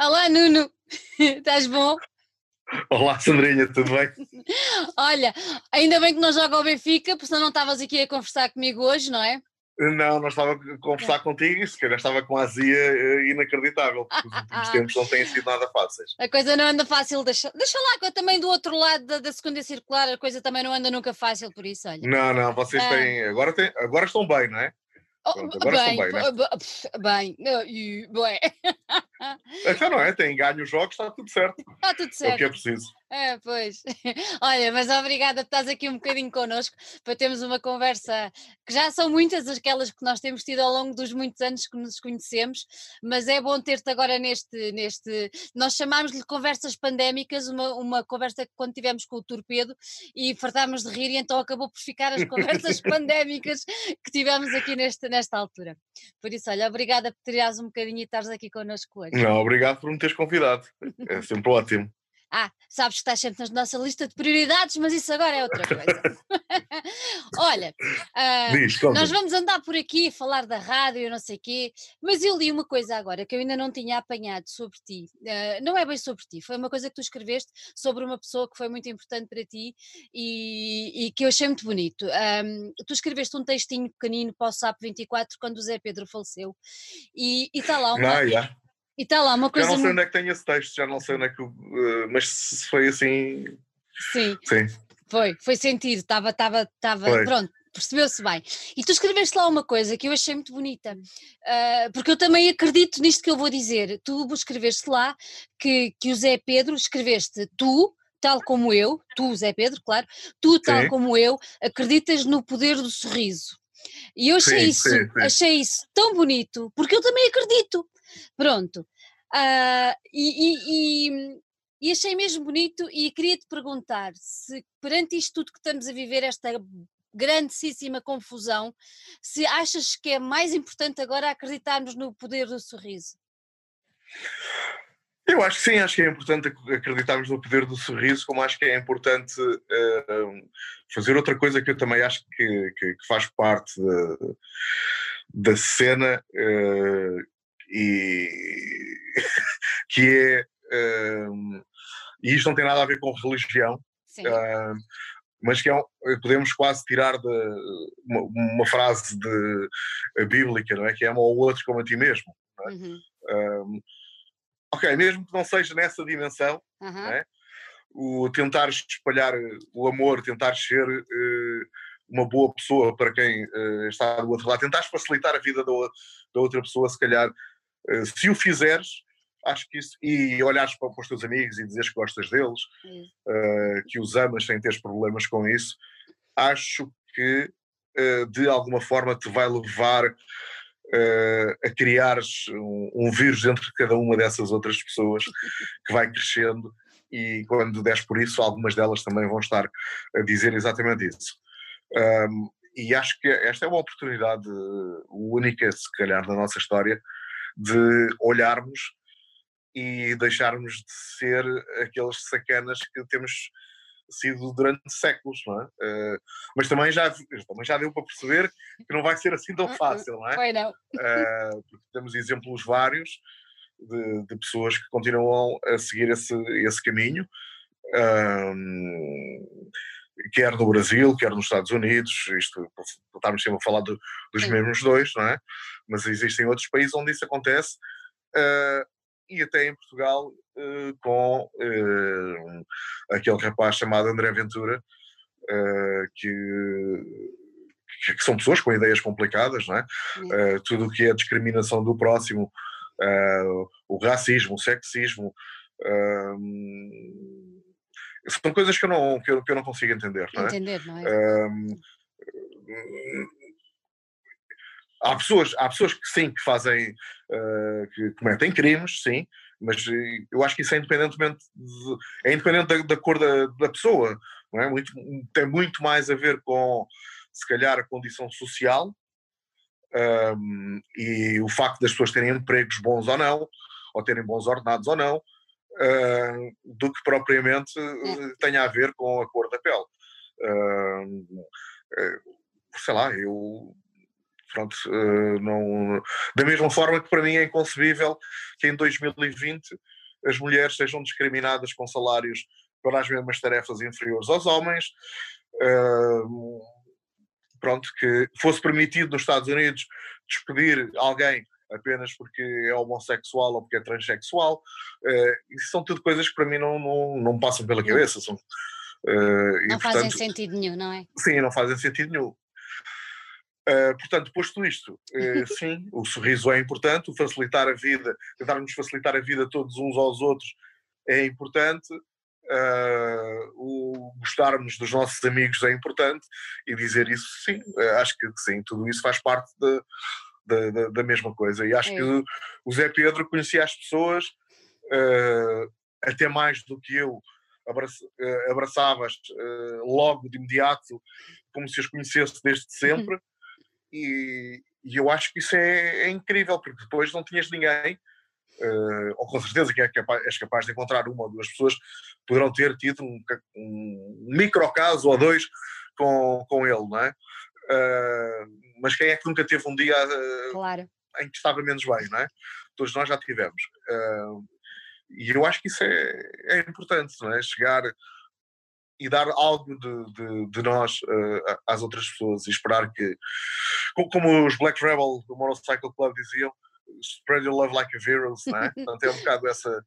Olá, Nuno. Estás bom? Olá, Sandrinha, tudo bem? Olha, ainda bem que não joga o Benfica, porque senão não estavas aqui a conversar comigo hoje, não é? Não, não estava a conversar contigo, se calhar estava com a azia eh, inacreditável, porque os últimos tempos não têm sido nada fáceis. A coisa não anda fácil, deixa, deixa lá, que eu também do outro lado da, da segunda circular a coisa também não anda nunca fácil, por isso, olha. Não, não, vocês Ah. têm, agora, têm, agora estão bem, não é? Oh, Pronto, agora bem, estão bem, né? bem, e- bem, Então não é, têm ganho os jogos, está tudo certo, está tudo é o certo. que é preciso. É, pois. Olha, mas obrigada por estás aqui um bocadinho connosco para termos uma conversa que já são muitas aquelas que nós temos tido ao longo dos muitos anos que nos conhecemos, mas é bom ter-te agora neste, neste. Nós chamámos-lhe conversas pandémicas, uma, uma conversa que quando tivemos com o Torpedo e fartámos de rir, e então acabou por ficar as conversas pandémicas que tivemos aqui neste, nesta altura. Por isso, olha, obrigada por tirares um bocadinho e estares aqui connosco hoje. Não, obrigado por me teres convidado, é sempre ótimo. Ah, sabes que estás sempre na nossa lista de prioridades, mas isso agora é outra coisa. Olha, ah, Diz, nós vamos andar por aqui a falar da rádio e não sei quê, mas eu li uma coisa agora que eu ainda não tinha apanhado sobre ti. Ah, não é bem sobre ti, foi uma coisa que tu escreveste sobre uma pessoa que foi muito importante para ti e, e que eu achei muito bonito. Ahm, tu escreveste um textinho pequenino para o SAP 24 quando o Zé Pedro faleceu e está lá uma, Não. E tá lá uma Já coisa não sei onde é que tem esse texto, já não sei onde é que. eh, mas se foi assim. Sim, Sim. Foi, foi sentido, estava, estava, estava, pronto, percebeu-se bem. E tu escreveste lá uma coisa que eu achei muito bonita, ah, porque eu também acredito nisto que eu vou dizer. Tu escreveste lá que, que o Zé Pedro, escreveste tu, tal como eu, tu, Zé Pedro, claro, tu, tal Sim. como eu, acreditas no poder do sorriso. E eu achei Sim, isso, sim. achei isso tão bonito, porque eu também acredito. Pronto. Ah, e, e- e- e achei mesmo bonito e queria te perguntar se perante isto tudo que estamos a viver, esta grandíssima confusão, se achas que é mais importante agora acreditarmos no poder do sorriso. Eu acho que sim, acho que é importante ac- acreditarmos no poder do sorriso, como acho que é importante eh, fazer outra coisa que eu também acho que, que- que faz parte da, da cena eh, e que é eh, e isto não tem nada a ver com religião, ah, mas que é um- podemos quase tirar de uma, uma frase de, eh, bíblica, não é? Que é ama ao outro como a ti mesmo. uhum, Um, ok, mesmo que não seja nessa dimensão, aham, É? o tentar espalhar eh, o amor, tentar ser eh, uma boa pessoa para quem eh, está do outro lado, tentar facilitar a vida da, da outra pessoa, se calhar, se o fizeres, acho que isso, e olhares para, para os teus amigos e dizeres que gostas deles, eh, que os amas sem teres problemas com isso, acho que eh, de alguma forma te vai levar eh, a criares um, um vírus dentro de cada uma dessas outras pessoas que vai crescendo e quando des por isso, algumas delas também vão estar a dizer exatamente isso. Um, e acho que esta é uma oportunidade eh, única, se calhar, na nossa história, de olharmos e deixarmos de ser aqueles sacanas que temos sido durante séculos, não é? Eh, mas também já, também já deu para perceber que não vai ser assim tão fácil, não é? Foi não. Uh, porque temos exemplos vários de, de pessoas que continuam a seguir esse, esse caminho, um, quer no Brasil, quer nos Estados Unidos, isto estamos sempre a falar do- dos Sim. mesmos dois, não é? Mas existem outros países onde isso acontece, uh, e até em Portugal, uh, com uh, aquele rapaz chamado André Ventura, que, que- são pessoas com ideias complicadas, não é? Tudo o que é discriminação do próximo, o racismo, o sexismo, são coisas que eu não, que eu, que eu não consigo entender, não é? Entender, não é? Um, há pessoas, há pessoas que sim, que fazem, uh, que cometem crimes, sim, mas eh, eu acho que isso é independentemente de- é independente da, da cor da, da pessoa, não é? Muito, tem muito mais a ver com, se calhar, a condição social um, e o facto das pessoas terem empregos bons ou não, ou terem bons ordenados ou não, uh, do que propriamente uh, tenha a ver com a cor da pele. Uh, sei lá, eu pronto, uh, não, da mesma forma que para mim é inconcebível que em 2020 as mulheres sejam discriminadas com salários para as mesmas tarefas inferiores aos homens. Pronto, que fosse permitido nos Estados Unidos despedir alguém apenas porque é homossexual ou porque é transexual. Uh, isso são tudo coisas que para mim não, não, não passam pela cabeça. São, uh, não e, fazem portanto, sentido nenhum, não é? Sim, não fazem sentido nenhum. Uh, portanto, posto isto, sim, o sorriso é importante, o facilitar a vida, tentarmos facilitar a vida todos uns aos outros é importante, uh, o gostarmos dos nossos amigos é importante e dizer isso, sim, acho que sim, tudo isso faz parte de, de, de, da mesma coisa. E acho é. que o Zé Pedro conhecia as pessoas até mais do que eu abraçavas logo de imediato, como se as conhecesse desde sempre. E, e eu acho que isso é, é, incrível, porque depois não tinhas ninguém, uh, ou com certeza que é capaz, és capaz de encontrar uma ou duas pessoas que poderão ter tido um, um micro caso ou dois com, com ele, não é? Uh, mas quem é que nunca teve um dia uh, claro. em que estava menos bem, não é? Todos nós já tivemos. e eu acho que isso é, é importante, não é? Chegar e dar algo de, de, de nós uh, às outras pessoas e esperar que, como os Black Rebel do Motorcycle Club diziam, spread your love like a virus, não é? Portanto, é um bocado essa,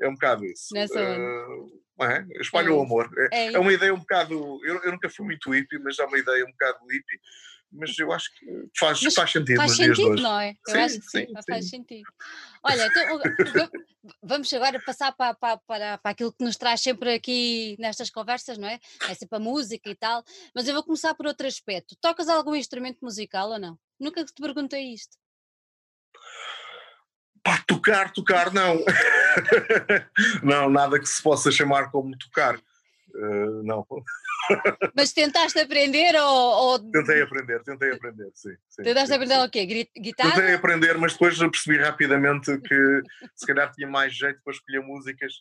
é um bocado isso. Nessa uh, é? Espalha é o amor. É, é, é, uma ideia um bocado, eu, eu nunca fui muito hippie, mas é uma ideia um bocado hippie mas eu acho que faz, faz sentido. Faz sentido, não é? Eu sim, acho que sim, sim faz sentido. Olha, então, vamos agora passar para, para, para, para aquilo que nos traz sempre aqui nestas conversas, não é? É sempre a música e tal, mas eu vou começar por outro aspecto. Tocas algum instrumento musical ou não? Nunca te perguntei isto. Pá, tocar, tocar, não. não, nada que se possa chamar como tocar. Uh, não. Mas tentaste aprender ou, ou, Tentei aprender, tentei aprender, sim. sim tentaste sim, aprender sim. o quê? Guitarra? Tentei aprender, mas depois percebi rapidamente que se calhar tinha mais jeito para escolher músicas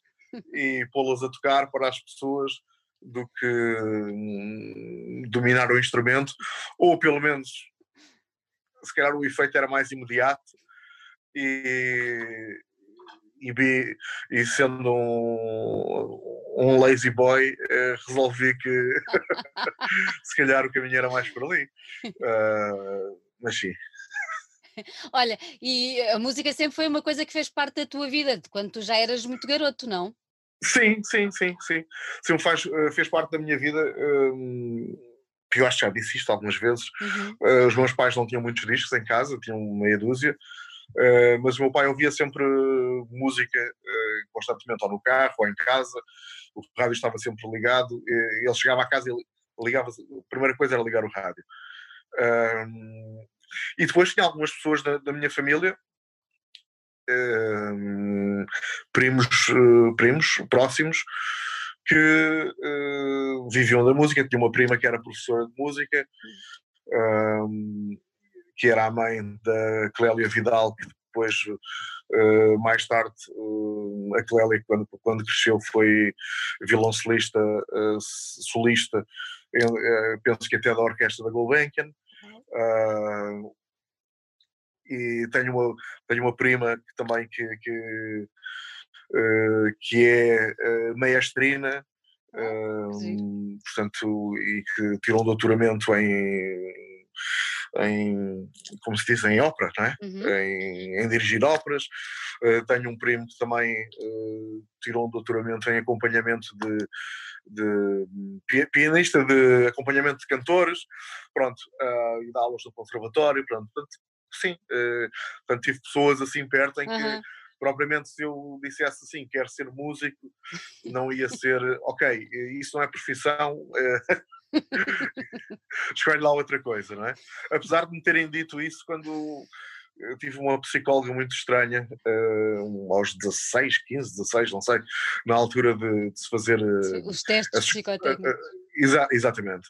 e pô-las a tocar para as pessoas do que hum, dominar o instrumento, ou pelo menos se calhar o efeito era mais imediato e, e, e sendo um, um lazy boy, eh, resolvi que se calhar o caminho era mais por ali. Uh, mas sim. Olha, e a música sempre foi uma coisa que fez parte da tua vida, de quando tu já eras muito garoto, não? Sim, sim, sim, sim. Sim, faz, eh, fez parte da minha vida. Um, eu acho que já disse isto algumas vezes. Uhum. Uh, os meus pais não tinham muitos discos em casa, tinham meia dúzia. Uh, mas o meu pai ouvia sempre música uh, constantemente, ou no carro, ou em casa, o rádio estava sempre ligado, e, ele chegava à casa e ligava, a primeira coisa era ligar o rádio. E depois tinha algumas pessoas da, da minha família, primos, primos próximos, que viviam da música. Tinha uma prima que era professora de música que era a mãe da Clélia Vidal, que depois, uh, mais tarde, uh, a Clélia, quando, quando cresceu, foi violoncelista, uh, solista, penso que até da orquestra da Gulbenkian. e tenho uma, tenho uma prima que também que, que, que é maestrina, portanto, e que tirou um doutoramento em em, como se diz, em ópera, não é? Uhum. em, em, dirigir óperas. Uh, tenho um primo que também uh, tirou um doutoramento em acompanhamento de, de pianista, de acompanhamento de cantores, pronto, uh, e dá aulas no conservatório, pronto, portanto, sim, uh, portanto, tive pessoas assim perto em que uhum propriamente se eu dissesse assim, quero ser músico, não ia ser, ok, isso não é profissão, escolhe lá outra coisa, não é? Apesar de me terem dito isso quando eu tive uma psicóloga muito estranha, uh, aos 16, 15, 16, não sei, na altura de, de se fazer. Uh, Os testes as, psicotécnicos. Uh, exa exatamente.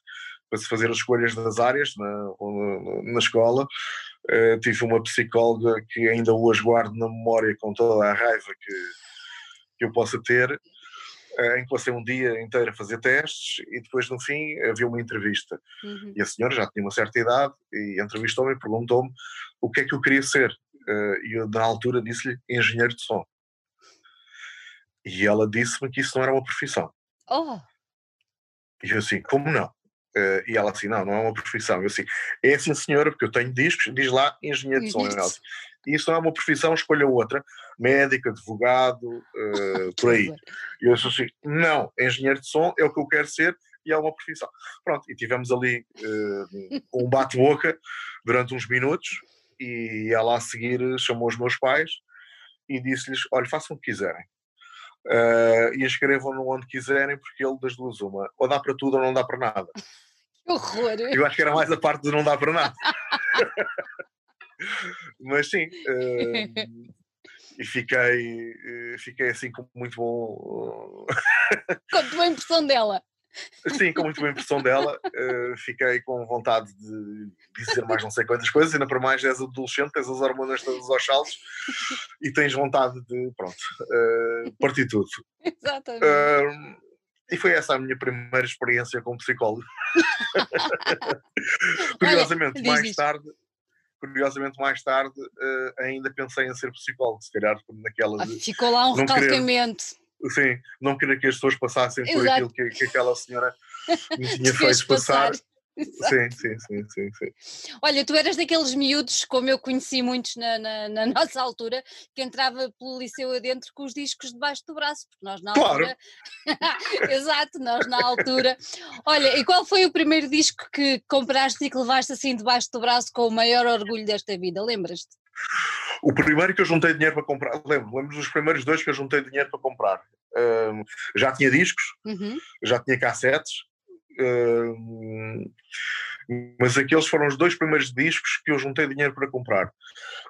Para se fazer as escolhas das áreas na, na, na escola. tive uma psicóloga que ainda hoje guardo na memória com toda a raiva que, que eu possa ter, em que passei um dia inteiro a fazer testes e depois no fim havia uma entrevista. Uhum. E a senhora já tinha uma certa idade e entrevistou-me e perguntou-me o que é que eu queria ser. Uh, e eu na altura disse-lhe engenheiro de som. E ela disse-me que isso não era uma profissão. Oh. E eu assim, como não? Uh, e ela assim, não, não é uma profissão. Eu assim, é assim senhora, porque eu tenho discos, diz lá engenheiro de som. Ela assim, isso não é uma profissão, escolha outra, médico, advogado, uh, por aí. E eu assim, não, engenheiro de som é o que eu quero ser e é uma profissão. Pronto, e tivemos ali uh, um bate-boca durante uns minutos e ela a seguir chamou os meus pais e disse-lhes, olha, façam o que quiserem. Uh, e escrevam-no onde quiserem, porque ele das duas uma, ou dá para tudo ou não dá para nada. Que horror! Eu acho que era mais a parte de não dar para nada. Mas sim, uh, e fiquei, eh, fiquei assim com muito bom. com muito boa impressão dela. Sim, com muito boa impressão dela. Uh, fiquei com vontade de dizer mais não sei quantas coisas, ainda para mais és adolescente, tens as hormonas todas aos saltos e tens vontade de, pronto, uh, partir tudo. Exatamente. Uh, e foi essa a minha primeira experiência como psicólogo. Curiosamente, Olha, mais tarde, curiosamente mais tarde uh, ainda pensei em ser psicólogo, se calhar naquela de, Ficou lá um recalcamento. Sim, não querer que as pessoas passassem por aquilo que, que, aquela senhora me tinha feito passar. passar. Sim, sim, sim, sim, sim. Olha, tu eras daqueles miúdos, como eu conheci muitos na, na, na, nossa altura, que entrava pelo liceu adentro com os discos debaixo do braço, porque nós na claro. altura. Exato, nós na altura. Olha, e qual foi o primeiro disco que compraste e que levaste assim debaixo do braço com o maior orgulho desta vida? Lembras-te? O primeiro que eu juntei dinheiro para comprar, lembro, lembro dos primeiros dois que eu juntei dinheiro para comprar. Um, já tinha discos, uhum. já tinha cassetes, mas aqueles foram os dois primeiros discos que eu juntei dinheiro para comprar.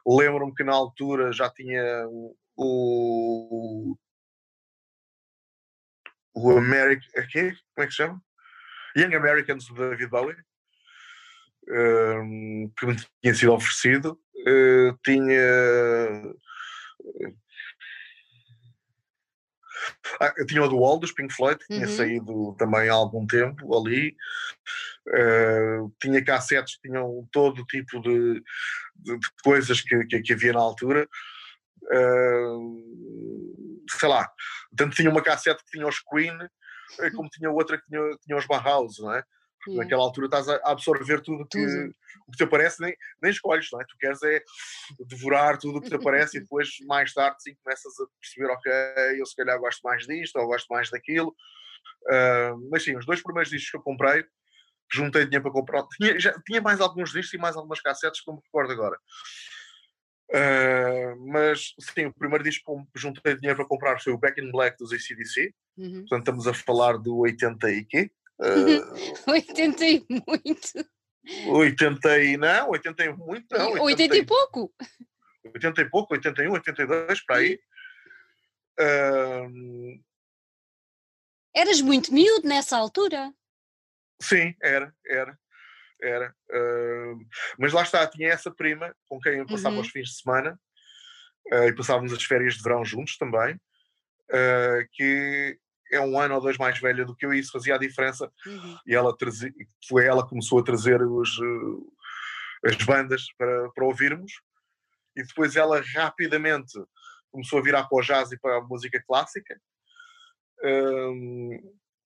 Lembro-me que na altura já tinha o. O American. Aqui? Como é que se chama? Young Americans do David Bowie. que me tinha sido oferecido. Uh, tinha ah, eu tinha o do Wall dos Pink Floyd, que tinha uhum. saído também há algum tempo ali. Uh, tinha cassetes que tinham todo tipo de, de, de coisas que, que, que, havia na altura. Uh, sei lá, tanto tinha uma cassete que tinha os Queen, eh, como tinha outra que tinha, tinha os Bauhaus, não é? Hum. Naquela altura estás a absorver tudo que, tudo. o que te aparece, nem, nem escolhes, não é? Tu queres é devorar tudo o que te aparece e depois, mais tarde, sim, começas a perceber, ok, eu se calhar gosto mais disto ou gosto mais daquilo. Uh, mas sim, os dois primeiros discos que eu comprei, que juntei dinheiro para comprar, tinha, já, tinha mais alguns discos e mais algumas cassetes, como me recordo agora. Uh, mas sim, o primeiro disco que juntei dinheiro para comprar foi o Back in Black dos ACDC. Uhum. Portanto, estamos a falar do 80 e quê? Uh, 80 e muito. 80 e não, 80 e muito não. 80, 80 e pouco. 80 e pouco, 81, 82, para aí. Uh, Eras muito miúdo nessa altura? Sim, era, era, era. Uh, mas lá está, tinha essa prima com quem eu passava uhum. os fins de semana uh, e passávamos as férias de verão juntos também, que é um ano ou dois mais velha do que eu e isso fazia a diferença. Uhum. E ela trazia, foi ela que começou a trazer os, uh, as bandas para, para ouvirmos. E depois ela rapidamente começou a virar para o jazz e para a música clássica. Um,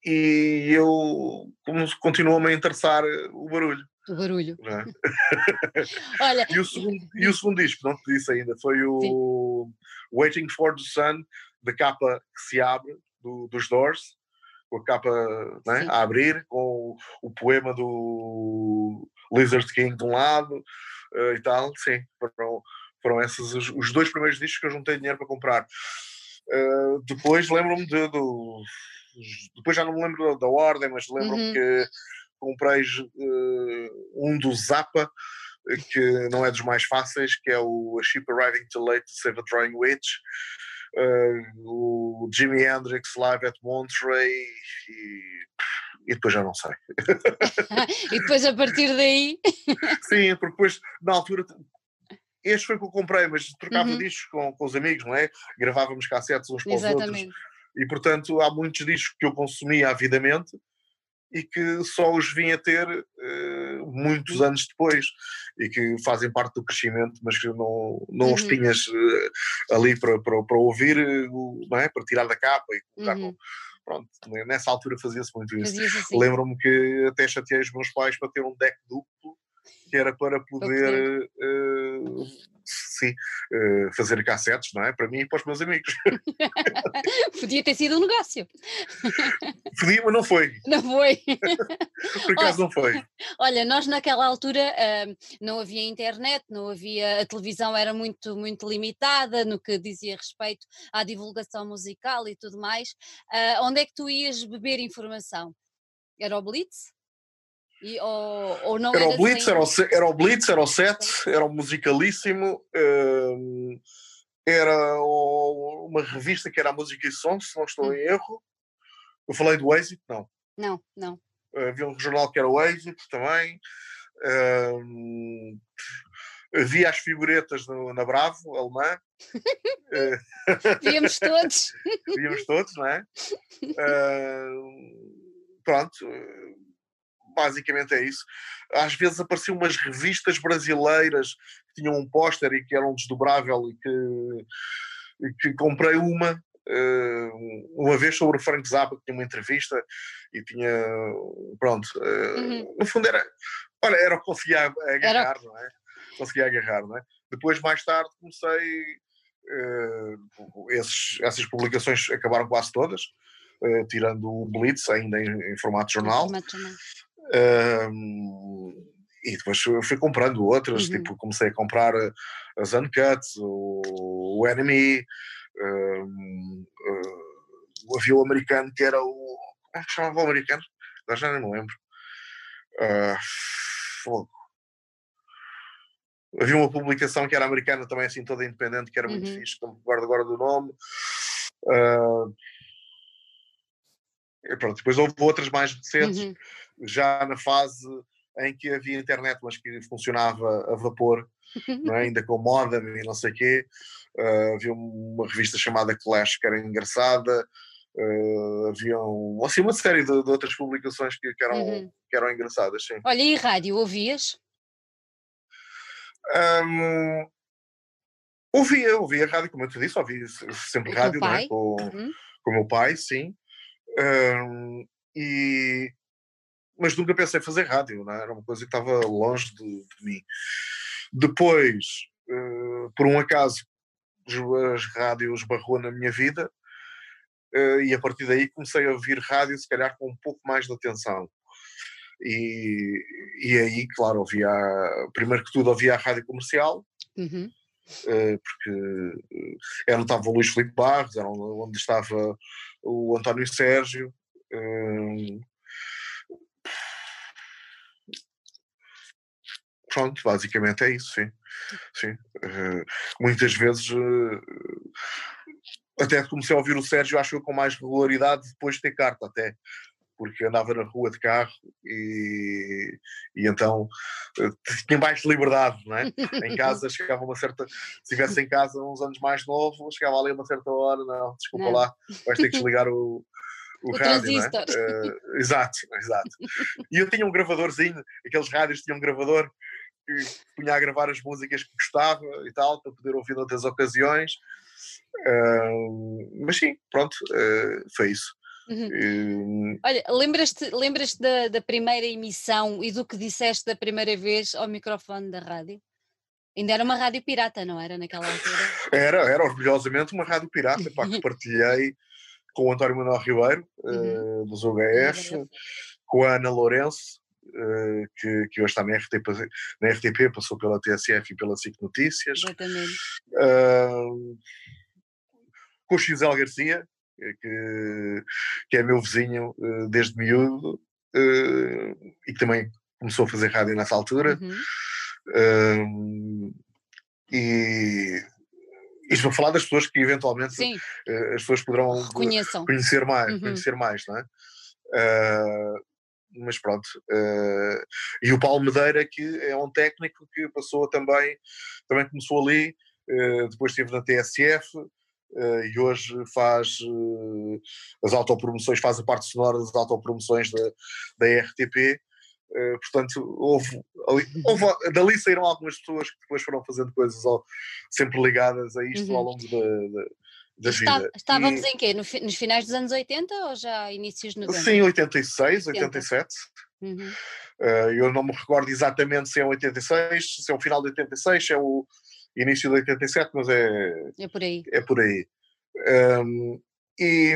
e eu continuou-me a interessar o barulho. O barulho. É? Olha, e, o segundo, e o segundo disco, não te disse ainda, foi o Sim. Waiting for the Sun, da capa que se abre, do, dos Doors, com a capa né, a abrir, com o, o, poema do Lizard King de um lado uh, e tal. Sim, foram, foram esses os, os, dois primeiros discos que eu juntei dinheiro para comprar. Uh, depois lembro-me de, do. Depois já não me lembro da, da ordem, mas lembro-me uhum. que comprei uh, um do Zappa, que não é dos mais fáceis, que é o A Ship Arriving Too Late to Save a Drawing Witch uh, o Jimi Hendrix Live at Monterey e, e depois já não sei. e depois a partir daí. Sim, porque depois na altura. Este foi o que eu comprei, mas trocava uhum. discos com, com os amigos, não é? Gravávamos cassetes uns para os outros E portanto há muitos discos que eu consumia avidamente e que só os vim a ter uh, muitos anos depois e que fazem parte do crescimento, mas que não, não uhum. os tinhas uh, ali para, para, para ouvir, uh, não é? para tirar da capa e colocar uhum. no, Pronto, nessa altura fazia-se muito isso. Assim. Lembro-me que até chateei os meus pais para ter um deck duplo que era para poder uh, sim, uh, fazer cassetes, não é? Para mim e para os meus amigos. Podia ter sido um negócio. Podia, mas não foi. Não foi. Por acaso não foi. Olha, nós naquela altura uh, não havia internet, não havia, a televisão era muito, muito limitada no que dizia respeito à divulgação musical e tudo mais. Uh, onde é que tu ias beber informação? Era o Blitz? E, ou, ou não era, era o Blitz, era o, era o Blitz, era o Set, era o Musicalíssimo, uh, era o, uma revista que era a Música e Som, se não estou hum. em erro. Eu falei do Exit? Não. Não, não. Havia um jornal que era o Exit também. Uh, havia as figuretas no, na Bravo, alemã. Víamos todos. Víamos todos, não é? Uh, pronto basicamente é isso. Às vezes apareciam umas revistas brasileiras que tinham um póster e que eram desdobrável e que, e que comprei uma uh, uma vez sobre o Frank Zappa que tinha uma entrevista e tinha pronto uh, uhum. no fundo era olha, era o que conseguia agarrar, era... não é? Conseguia agarrar, não é? Depois mais tarde comecei uh, esses, essas publicações acabaram quase todas Uh, tirando o Blitz, ainda em, em formato jornal. Formato jornal. Um, e depois fui comprando outras, uhum. tipo, comecei a comprar eh, as Uncuts, o, o Enemy, um, uh, o avião americano que era o. Como é que chamava o americano? Agora já nem me lembro. Uh, Havia uma publicação que era americana também, assim, toda independente, que era muito uhum. fixe, não guardo agora do nome. Uh, pronto, depois houve outras mais recentes. Uhum já na fase em que havia internet, mas que funcionava a vapor, é? ainda com modem e não sei o quê. Uh, havia uma revista chamada Clash que era engraçada. Uh, havia um, assim, uma série de, de outras publicações que, que eram, uhum. que eram engraçadas. Sim. Olha, e rádio, ouvias? Um, ouvia, ouvia rádio, como eu te disse, ouvia sempre rádio né? com, uhum. com o meu pai, sim. Um, e mas nunca pensei fazer rádio, não é? era uma coisa que estava longe de, de mim. Depois, uh, por um acaso, as rádios barrou na minha vida uh, e a partir daí comecei a ouvir rádio, se calhar com um pouco mais de atenção. E, e aí, claro, ouvia, primeiro que tudo, ouvia a rádio comercial. Uhum. Uh, porque era onde estava o Luís Filipe Barros, era onde estava o António Sérgio, Pronto, basicamente é isso, sim. sim. Uh, muitas vezes uh, até comecei a ouvir o Sérgio, acho eu, com mais regularidade depois de ter carta até. Porque andava na rua de carro e, e então uh, tinha mais liberdade, não é? em casa chegava uma certa. Se estivesse em casa uns anos mais novo, chegava ali uma certa hora, não, desculpa não. lá, vais ter que desligar o, o, o rádio, é? uh, exato, exato. E eu tinha um gravadorzinho, aqueles rádios tinham um gravador que punha a gravar as músicas que gostava e tal, para poder ouvir noutras ocasiões. Uh, mas sim, pronto, uh, foi isso. Uhum. Uh, Olha, lembras-te lembras da, da primeira emissão e do que disseste da primeira vez ao microfone da rádio? Ainda era uma rádio pirata, não era naquela altura? Era, era orgulhosamente uma rádio pirata, pá, que partilhei com o António Manuel Ribeiro, uhum. uh, dos UHF, com a Ana Lourenço, que, que hoje está na RTP, na RTP, passou pela TSF e pela SIC Notícias. Exatamente. Uh, com o Xisel Garcia, eh, que, que é meu vizinho uh, desde miúdo e que também começou a fazer rádio nessa altura. Uhum. e isto para falar das pessoas que eventualmente Sim. as pessoas poderão conhecer mais, uhum. conhecer mais, não é? Uh, mas pronto. Uh, e o Paulo Medeira, que é um técnico que passou também, também começou ali, uh, depois esteve na TSF, uh, e hoje faz uh, as autopromoções, faz a parte sonora das autopromoções da, da RTP. Uh, portanto, houve, houve, dali saíram algumas pessoas que depois foram fazendo coisas ao, sempre ligadas a isto uhum. ao longo da, da, da Está, vida. Estávamos e, em quê? No, nos finais dos anos 80 ou já inícios de 90? Sim, 86, 80. 87. Uhum. Uh, eu não me recordo exatamente se é 86, se é o final de 86, se é o início de 87, mas é. É por aí. É por aí. Um, e,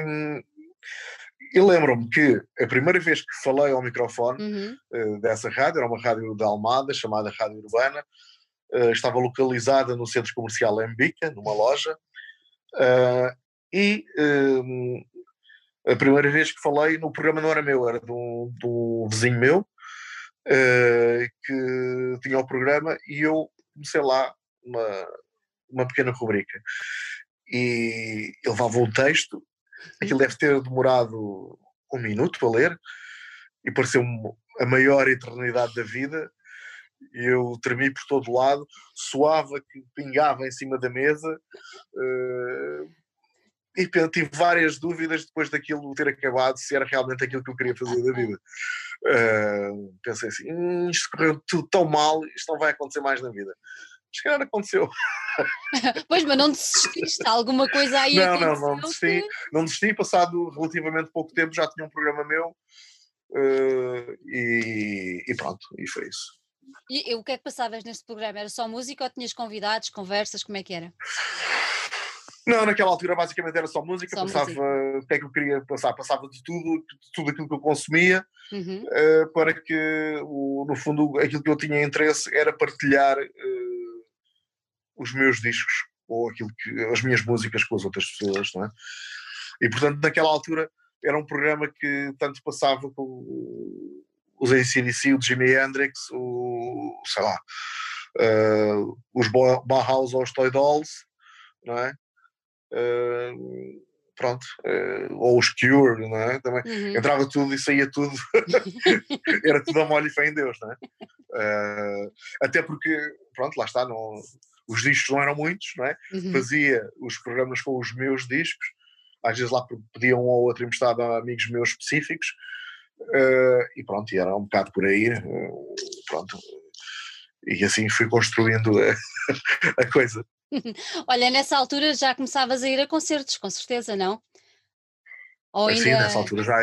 e lembro-me que a primeira vez que falei ao microfone uhum. uh, dessa rádio, era uma rádio da Almada, chamada Rádio Urbana, uh, estava localizada no centro comercial Embica, numa loja, uh, e a primeira vez que falei no programa não era meu, era de um, de um vizinho meu, uh, que tinha o programa e eu comecei lá uma, uma pequena rubrica. E ele levava um texto, aquilo deve ter demorado um minuto a ler, e pareceu a maior eternidade da vida. Eu tremi por todo lado, suava que pingava em cima da mesa, uh, e tive várias dúvidas depois daquilo ter acabado, se era realmente aquilo que eu queria fazer da vida. Uh, pensei assim: hum, isto correu tudo tão mal, isto não vai acontecer mais na vida. Se calhar aconteceu. pois, mas não desististe, alguma coisa aí Não, não, não desisti. Que... Não desisti, passado relativamente pouco tempo já tinha um programa meu uh, e, e pronto, e foi isso. E, e o que é que passavas neste programa? Era só música ou tinhas convidados, conversas, como é que era? Não, naquela altura basicamente era só música, só passava música. o que é que eu queria passar, passava de tudo, de tudo aquilo que eu consumia, uhum. uh, para que, o, no fundo, aquilo que eu tinha interesse era partilhar uh, os meus discos, ou aquilo que, as minhas músicas com as outras pessoas, não é? E portanto, naquela altura era um programa que tanto passava com os ACDC, o Jimi Hendrix, o, sei lá, uh, os Bauhaus ou os Toy Dolls, não é? Uh, pronto, uh, ou os Cure, não é? Também uhum. entrava tudo e saía tudo, era tudo a molho e fé em Deus, não é? Uh, até porque, pronto, lá está, não, os discos não eram muitos, não é? Uhum. Fazia os programas com os meus discos, às vezes lá pediam um ou outro emprestado a amigos meus específicos, uh, e pronto, e era um bocado por aí, pronto. E assim fui construindo a, a coisa. Olha, nessa altura já começavas a ir a concertos, com certeza, não? Ou ainda... Sim, nessa altura já,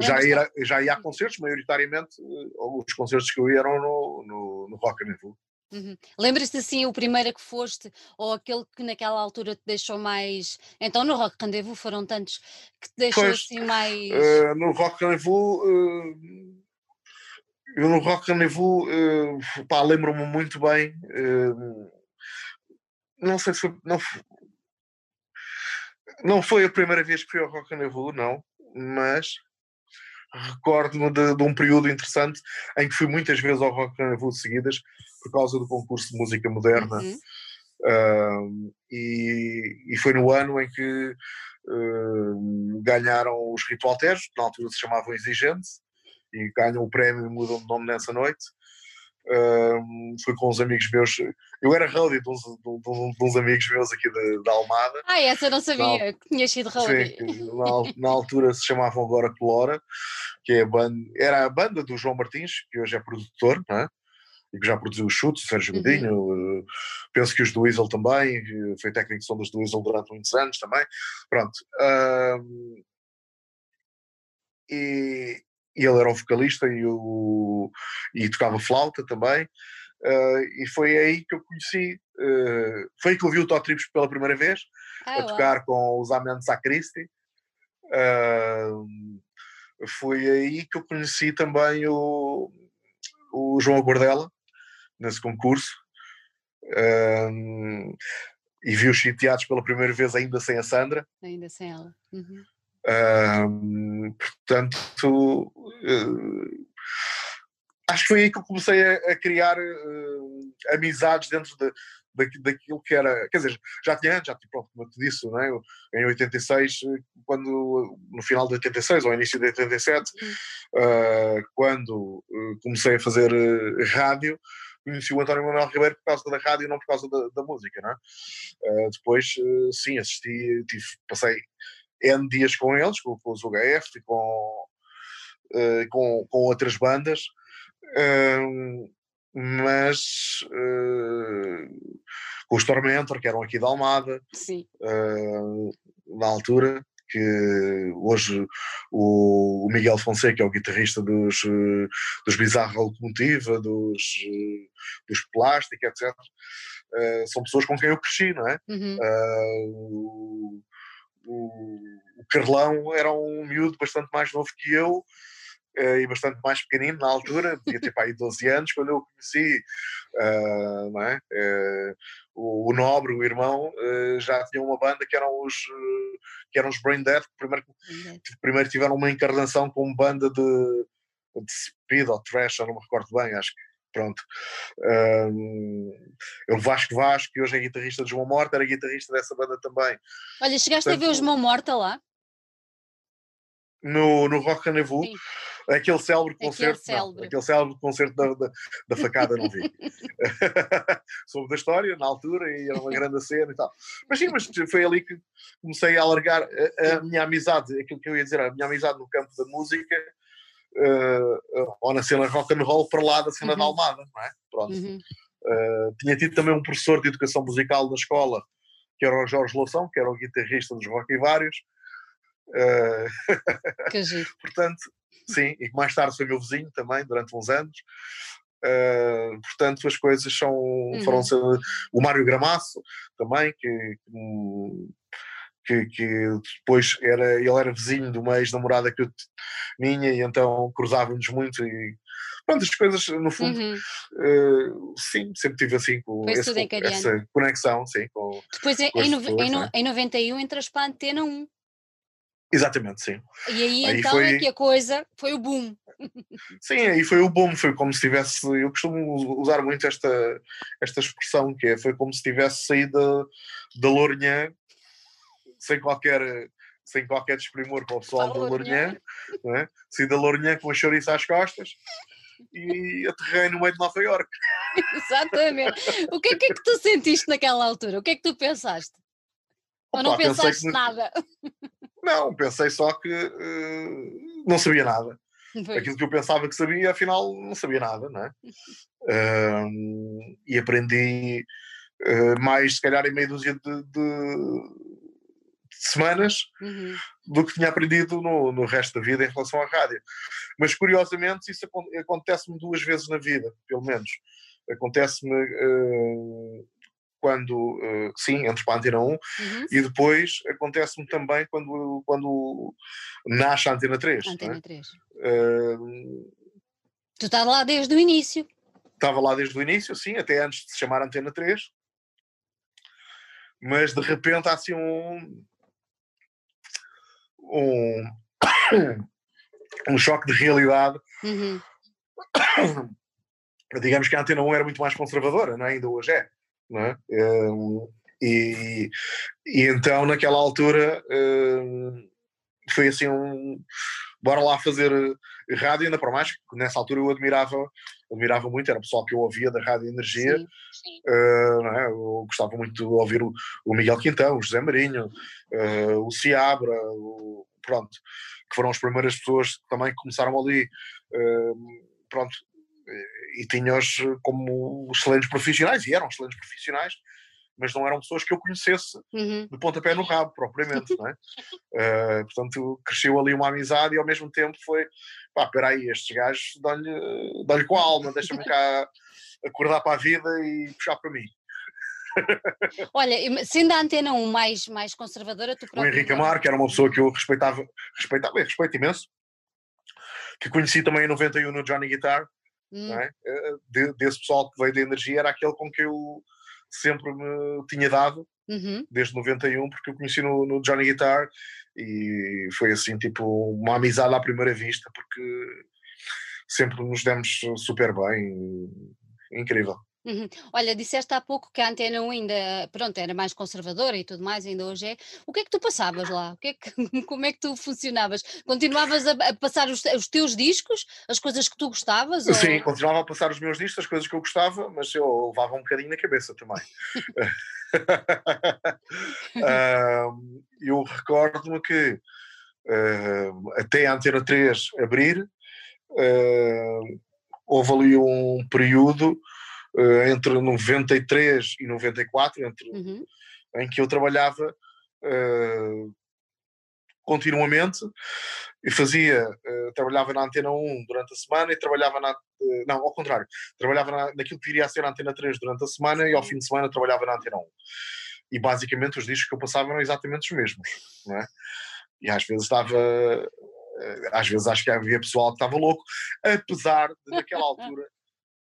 já, ia, já ia a concertos, maioritariamente eh, os concertos que eu ia eram no, no, no Rock and Roll. Uhum. Lembras-te assim o primeiro que foste ou aquele que naquela altura te deixou mais. Então no Rock Rendezvous foram tantos que te deixou pois, assim mais. Uh, no Rock Rendezvous. Uh, eu no Rock Rendezvous uh, lembro-me muito bem. Uh, não sei se foi. Não, não foi a primeira vez que fui ao Rock Roll, não, mas recordo-me de, de, um período interessante em que fui muitas vezes ao Rock and Roll seguidas por causa do concurso de música moderna. Uhum. Uh, e, e, foi no ano em que uh, ganharam os Ritual que na altura se chamavam Exigentes, e ganham o prémio e mudam de nome nessa noite. Fui com uns amigos meus. Eu era roadie de uns, de, de uns amigos meus aqui da Almada. Ah, essa eu não sabia na, que tinha sido roadie. Sim, na, na, altura se chamavam agora Colora, que é a banda, era a banda do João Martins, que hoje é produtor, não é? e que já produziu os chutes, o Sérgio uhum. Godinho, uhum. penso que os do Weasel também, foi técnico de sondas do Weasel durante muitos anos também. Pronto. E, e ele era o vocalista e, o, e tocava flauta também. Uh, e foi aí que eu conheci, uh, foi aí que eu vi o Tó Trips pela primeira vez, ah, a tocar com os Amentos à Christi. Uh, foi aí que eu conheci também o, o João Gordela, nesse concurso. e vi os chiteados pela primeira vez ainda sem a Sandra. Ainda sem ela. Uhum portanto, uh, acho que foi aí que eu comecei a, a criar uh, amizades dentro de, de, daquilo que era. Quer dizer, já tinha antes, já pronto, como eu te disse, não é? em 86, quando, no final de 86 ou início de 87, uh, quando comecei a fazer rádio, conheci o António Manuel Ribeiro por causa da rádio e não por causa da, da música, não é? Uh, depois, uh, sim, assisti, tive, passei N dias com eles, com, com os UHF e com, uh, com, com outras bandas, mas com os Tormentor, que eram aqui da Almada, na altura, que hoje o, Miguel Fonseca é o guitarrista dos, dos Bizarra Locomotiva, dos, dos Plástico, etc. Uh, são pessoas com quem eu cresci, não é? Uhum. Uh, o, o, Carlão era um miúdo bastante mais novo que eu, uh, e bastante mais pequenino na altura, devia ter para aí 12 anos, quando eu o conheci, uh, não é? Uh, o, o, Nobre, o irmão, já tinha uma banda que eram os, que eram os Brain Dead, que primeiro, primeiro tiveram uma encarnação com banda de, de speed ou trash, não me recordo bem, acho que pronto. Um, o Vasco Vasco, que hoje é guitarrista de João Morta, era guitarrista dessa banda também. Olha, chegaste Portanto, a ver o João Morta lá? No, no Rock Rendezvous? Aquele célebre concerto, aquele célebre, não, aquele célebre concerto da, da, da, facada não vi. Soube da história na altura e era uma grande cena e tal. Mas sim, mas foi ali que comecei a alargar a, a minha amizade, aquilo que eu ia dizer, a minha amizade no campo da música, uh, ou na cena rock and roll para lá da cena uhum. da Almada, não é? Pronto. Uhum. Uh, tinha tido também um professor de educação musical na escola, que era o Jorge Loção, que era o guitarrista dos Rock e Vários. Uh, que giro. Portanto, sim, e mais tarde foi meu vizinho também, durante uns anos. Uh, portanto, as coisas são, uhum. foram sendo. O Mário Gramaço também, que, que, que, depois era, ele era vizinho de uma ex-namorada que eu tinha e então cruzávamos muito e pronto, as coisas no fundo uhum. uh, sim, sempre tive assim com, esse, essa conexão sim, com, depois com em, pessoas, em, no, em 91 entras para a Antena 1 Exatamente, sim. E aí, aí então foi... é que a coisa foi o boom. Sim, aí foi o boom, foi como se tivesse, eu costumo usar muito esta, esta expressão, que é, foi como se tivesse saído da, da Lourinhã sem qualquer, sem qualquer desprimor para o pessoal da Lourinhã, é? saí da Lourinhã com a chouriça às costas e aterrei no meio de Nova York. Exatamente. O que é, que é que tu sentiste naquela altura? O que é que tu pensaste? Opa, Ou não pensaste que... nada? Não, pensei só que uh, não sabia nada. Foi. Aquilo que eu pensava que sabia, afinal não sabia nada, não é? Uh, e aprendi uh, mais, se calhar, em meia dúzia de, de semanas uhum. do que tinha aprendido no, no resto da vida em relação à rádio. Mas curiosamente isso acontece-me duas vezes na vida, pelo menos. Acontece-me uh, quando, uh, sim, entro para a Antena 1, uhum. e depois acontece-me também quando, quando nasce a Antena 3. Antena é? 3. Uh, tu estás lá desde o início. Estava lá desde o início, sim, até antes de se chamar Antena 3. Mas de repente há assim um. Um, um choque de realidade. Uhum. Digamos que a Antena 1 era muito mais conservadora, não é? ainda hoje é não é? Um, e, e, então naquela altura um, foi assim um bora lá fazer rádio ainda para mais que nessa altura eu admirava admirava muito, era o pessoal que eu ouvia da Rádio Energia sim, sim. Uh, é? eu gostava muito de ouvir o, o Miguel Quintão, o José Marinho uh, o Ciabra o, pronto, que foram as primeiras pessoas que também começaram ali uh, pronto, e tinha-os como excelentes profissionais, e eram excelentes profissionais, mas não eram pessoas que eu conhecesse uhum. de pontapé no rabo, propriamente, não é? Uh, portanto, cresceu ali uma amizade e ao mesmo tempo foi, pá, espera aí, estes gajos dão-lhe dão com a alma, deixa-me cá acordar para a vida e puxar para mim. Olha, sendo a Antena 1 mais, mais conservadora, tu próprio... O Henrique Amar, que era uma pessoa que eu respeitava, respeitava, respeito imenso, que conheci também em 91 no Johnny Guitar, hum. é? Eh, de, desse pessoal que veio da energia, era aquele com que eu sempre me tinha dado, uhum. desde 91, porque eu conheci no, no, Johnny Guitar e foi assim, tipo, uma amizade à primeira vista, porque sempre nos demos super bem, incrível. Uhum. Olha, disseste há pouco que a Antena 1 ainda, pronto, era mais conservadora e tudo mais, ainda hoje é. O que é que tu passavas lá? O que é que, como é que tu funcionavas? Continuavas a, a passar os, os, teus discos, as coisas que tu gostavas? Sim, continuava a passar os meus discos, as coisas que eu gostava, mas eu levava um bocadinho na cabeça também. eu recordo-me que até a Antena 3 abrir, houve ali um período uh, entre 93 e 94, entre, uhum. em que eu trabalhava uh, continuamente e fazia, uh, trabalhava na Antena 1 durante a semana e trabalhava na, não, ao contrário, trabalhava na, naquilo que iria ser a Antena 3 durante a semana e ao fim de semana trabalhava na Antena 1. E basicamente os discos que eu passava eram exatamente os mesmos, não é? E às vezes estava às vezes acho que havia pessoal que estava louco, apesar de naquela altura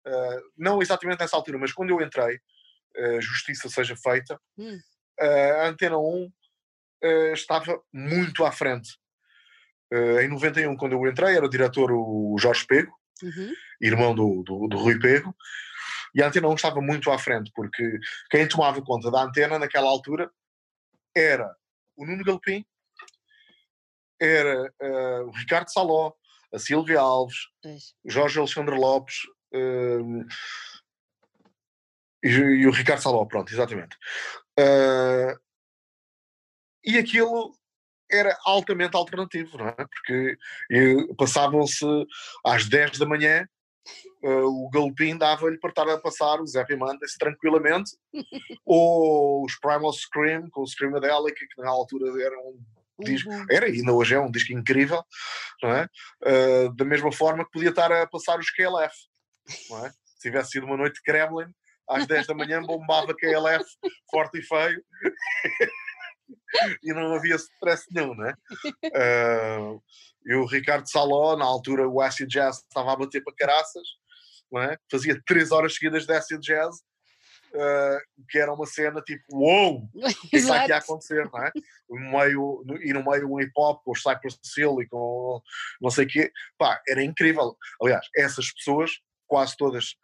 Uh, não exatamente nessa altura, mas quando eu entrei, uh, justiça seja feita, hum. uh, a Antena 1 estava muito à frente. em 91, quando eu entrei, era o diretor o Jorge Pego, uhum. irmão do, do, do, Rui Pego, e a Antena 1 estava muito à frente, porque quem tomava conta da antena naquela altura era o Nuno Galpim, era o Ricardo Saló, a Silvia Alves, o Jorge Alexandre Lopes, Uh, e, e, o Ricardo Saló, pronto, exatamente. Uh, e aquilo era altamente alternativo, não é? Porque passavam-se às 10 da manhã, uh, o Galopim dava-lhe para estar a passar os Happy Mondays tranquilamente, ou os Primal Scream, com o Screamadelic, que na altura era um disco, uhum. era ainda hoje é um disco incrível, não é? Uh, da mesma forma que podia estar a passar os KLF é? Se tivesse sido uma noite de Kremlin, às 10 da manhã bombava KLF forte e feio e não havia stress nenhum, né? Uh, e o Ricardo Saló, na altura o acid jazz estava a bater para caraças, não é? fazia 3 horas seguidas de acid jazz, uh, que era uma cena tipo, uou, wow, o que está aqui a acontecer, não é? No meio, no, e no meio um hip hop com os Cypress Hill e com não sei o quê, pá, era incrível. Aliás, essas pessoas quase todas,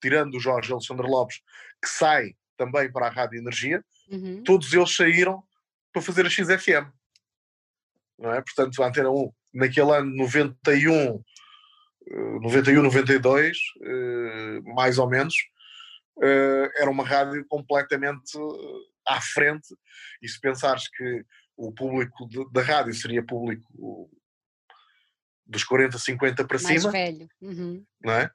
tirando o Jorge Alexandre Lopes, que sai também para a Rádio Energia, uhum. todos eles saíram para fazer a XFM. Não é? Portanto, a Antena 1, naquele ano 91, 91, 92, mais ou menos, eh, era uma rádio completamente eh, à frente. E se pensares que o público da rádio seria público dos 40, 50 para mais cima, velho. Uhum. não é?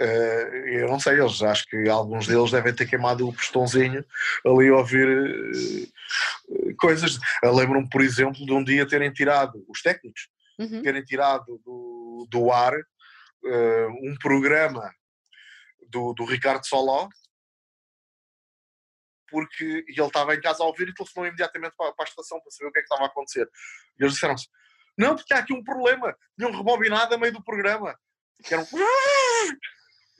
Uh, eu não sei, eles acho que alguns deles devem ter queimado o postãozinho ali a ouvir uh, coisas. Lembro-me, por exemplo, de um dia terem tirado, os técnicos, uhum. terem tirado do, do ar uh, um programa do, do Ricardo Soló, porque ele estava em casa a ouvir e telefonou imediatamente para, para a estação para saber o que é que estava a acontecer. E eles disseram-se: Não, porque há aqui um problema, tinham rebobinado a meio do programa. Que era um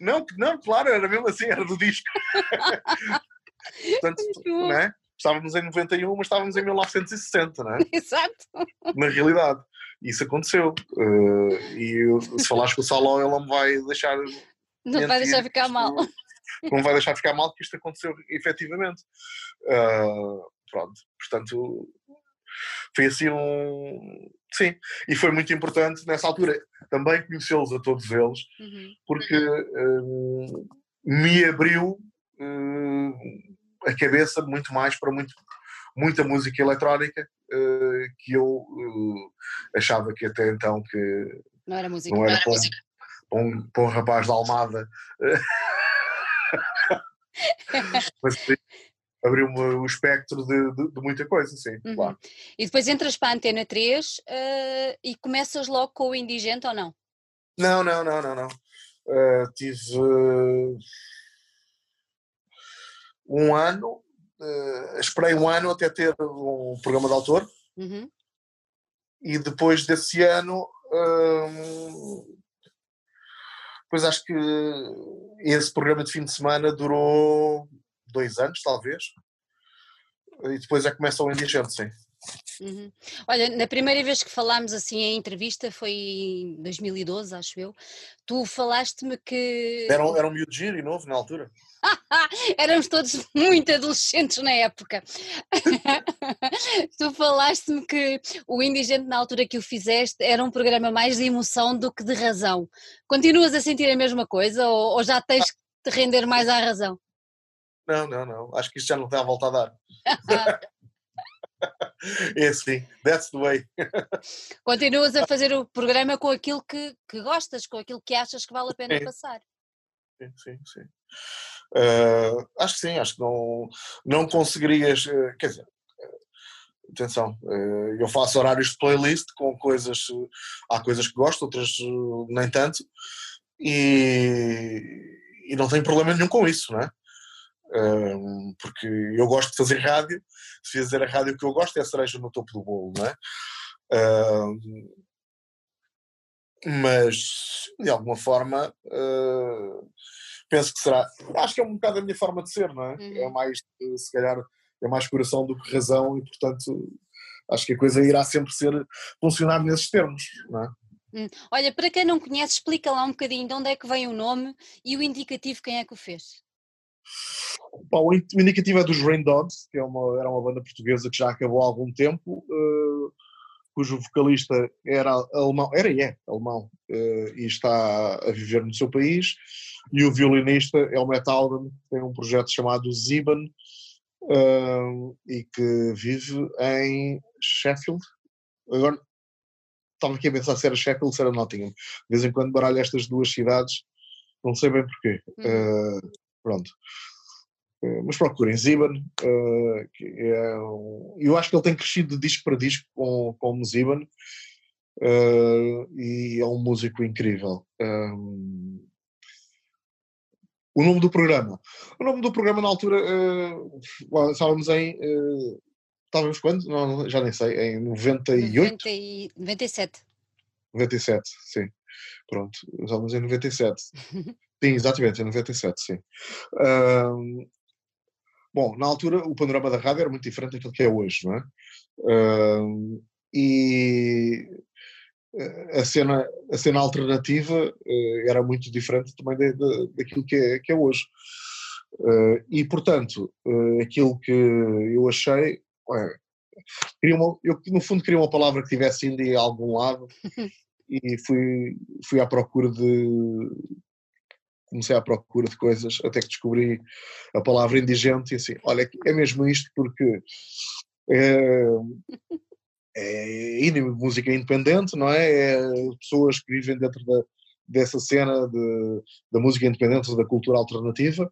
não, não, claro, era mesmo assim, era do disco. Portanto, né? estávamos em 91, mas estávamos em 1960, não é? Exato. Na realidade. Isso aconteceu. Uh, e se falares com o Salão, ele não me vai deixar. Não vai deixar ficar isto, mal. Não vai deixar ficar mal que isto aconteceu efetivamente. Uh, pronto, portanto, foi assim um. Sim, e foi muito importante nessa altura também conhecê-los a todos eles, uhum. porque um, me abriu um, a cabeça muito mais para muito, muita música eletrónica uh, que eu uh, achava que até então que não era música, não era, não era para, música. Para, um, para um rapaz da Almada. Mas abriu-me o espectro de, de, de, muita coisa, sim, uhum. claro. E depois entras para a Antena 3 uh, eh, e começas logo com o Indigente ou não? Não, não, não, não, não. Uh, tive uh, um ano, esperei um ano até ter um programa de autor uhum. e depois desse ano depois acho que esse programa de fim de semana durou dois anos, talvez. E depois é que começa o indigente, sim. Uhum. Olha, na primeira vez que falámos assim em entrevista foi em 2012, acho eu. Tu falaste-me que. Era um, era um miúdo giro e novo na altura. Éramos todos muito adolescentes na época. tu falaste-me que o Indigente, na altura que o fizeste, era um programa mais de emoção do que de razão. Continuas a sentir a mesma coisa ou, ou já tens que te render mais à razão? Não, não, não. Acho que isto já não tem a volta a dar. é assim, that's the way. Continuas a fazer o programa com aquilo que, que gostas, com aquilo que achas que vale a pena passar. Sim, sim, sim. Uh, acho que sim, acho que não, não conseguirias, uh, quer dizer, uh, atenção, eu faço horários de playlist com coisas, há coisas que gosto, outras nem tanto, e, e não tenho problema nenhum com isso, não é? Porque eu gosto de fazer rádio, se fizer a rádio que eu gosto é a cereja no topo do bolo, não é? mas de alguma forma uh, penso que será. Acho que é um bocado a minha forma de ser, não é? Uhum. É mais, se calhar, é mais coração do que razão e, portanto, acho que a coisa irá sempre ser funcionar nesses termos, não é? Hum. Olha, para quem não conhece, explica lá um bocadinho de onde é que vem o nome e o indicativo quem é que o fez. Bom, o indicativo é dos Rain Dogs, que é uma, era uma banda portuguesa que já acabou há algum tempo. Uh, cujo vocalista era alemão, era e é alemão, uh, e está a viver no seu país, e o violinista é o Matt Alden, que tem um projeto chamado Ziban, uh, e que vive em Sheffield. Agora, estava aqui a pensar se era Sheffield ou se era Nottingham. De vez em quando baralho estas duas cidades, não sei bem porquê. Uh, pronto. Eh, mas procurem Ziban, uh, é um, eu acho que ele tem crescido de disco para disco com, com o Ziban uh, e é um músico incrível. Um, o nome do programa. O nome do programa na altura uh, estávamos em. Uh, estávamos quando? Não, já nem sei, em 98? 90 e 97. 97, sim. Pronto, estávamos em 97. sim, exatamente, em 97, sim. Uh, Bom, na altura o panorama da rádio era muito diferente daquilo que é hoje, não é? Uh, e a cena, a cena alternativa uh, era muito diferente também de, de, daquilo que é, que é hoje. Uh, e, portanto, uh, aquilo que eu achei. queria uma, eu, no fundo, queria uma palavra que tivesse indo a algum lado e fui, fui à procura de, comecei à procura de coisas até que descobri a palavra indigente e assim, olha, é mesmo isto porque é, é música independente, não é? É pessoas que vivem dentro da, dessa cena de, da música independente, da cultura alternativa.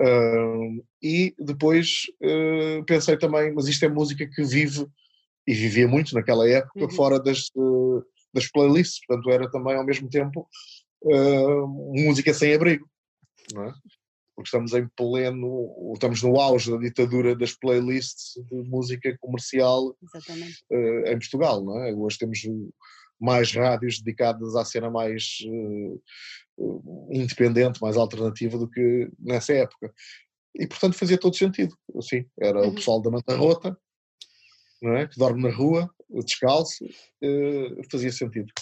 Uh, e depois uh, pensei também, mas isto é música que vive e vivia muito naquela época uhum. fora das, uh, das playlists, portanto era também ao mesmo tempo uh, música sem abrigo, não é? Porque estamos em pleno, estamos no auge da ditadura das playlists de música comercial uh, em Portugal, não é? Hoje temos mais rádios dedicadas à cena mais uh, independente, mais alternativa do que nessa época. E portanto fazia todo sentido, assim, era uhum. o pessoal da Manta Rota, não é? que dorme na rua, descalço, fazia sentido.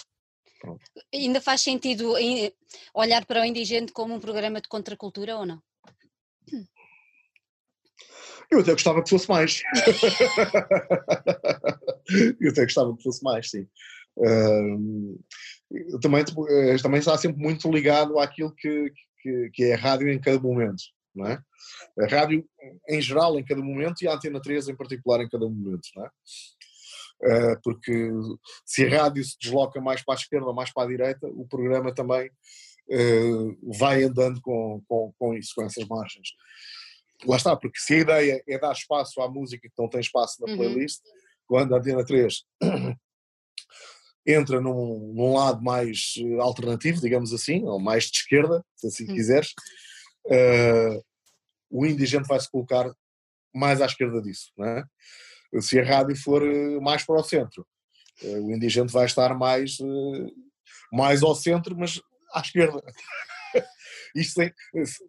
Pronto. Ainda faz sentido olhar para o indigente como um programa de contracultura ou não? Eu até gostava que fosse mais. eu até gostava que fosse mais, sim. Uh, também, eh, também está sempre muito ligado àquilo que, que, que, é a rádio em cada momento, não é? A rádio em geral em cada momento e a Antena 3 em particular em cada momento, não é? Eh, porque se a rádio se desloca mais para a esquerda ou mais para a direita, o programa também eh, vai andando com, com, com isso, com essas margens. Lá está, porque se a ideia é dar espaço à música que não tem espaço na uhum. playlist, uhum. quando a Antena 3 entra num, num, lado mais eh, alternativo, digamos assim, ou mais de esquerda, se assim uhum. quiseres, uh, o indigente vai se colocar mais à esquerda disso, não é? Se a rádio for eh, mais para o centro. Eh, o indigente vai estar mais, eh, mais ao centro, mas à esquerda. isto, é,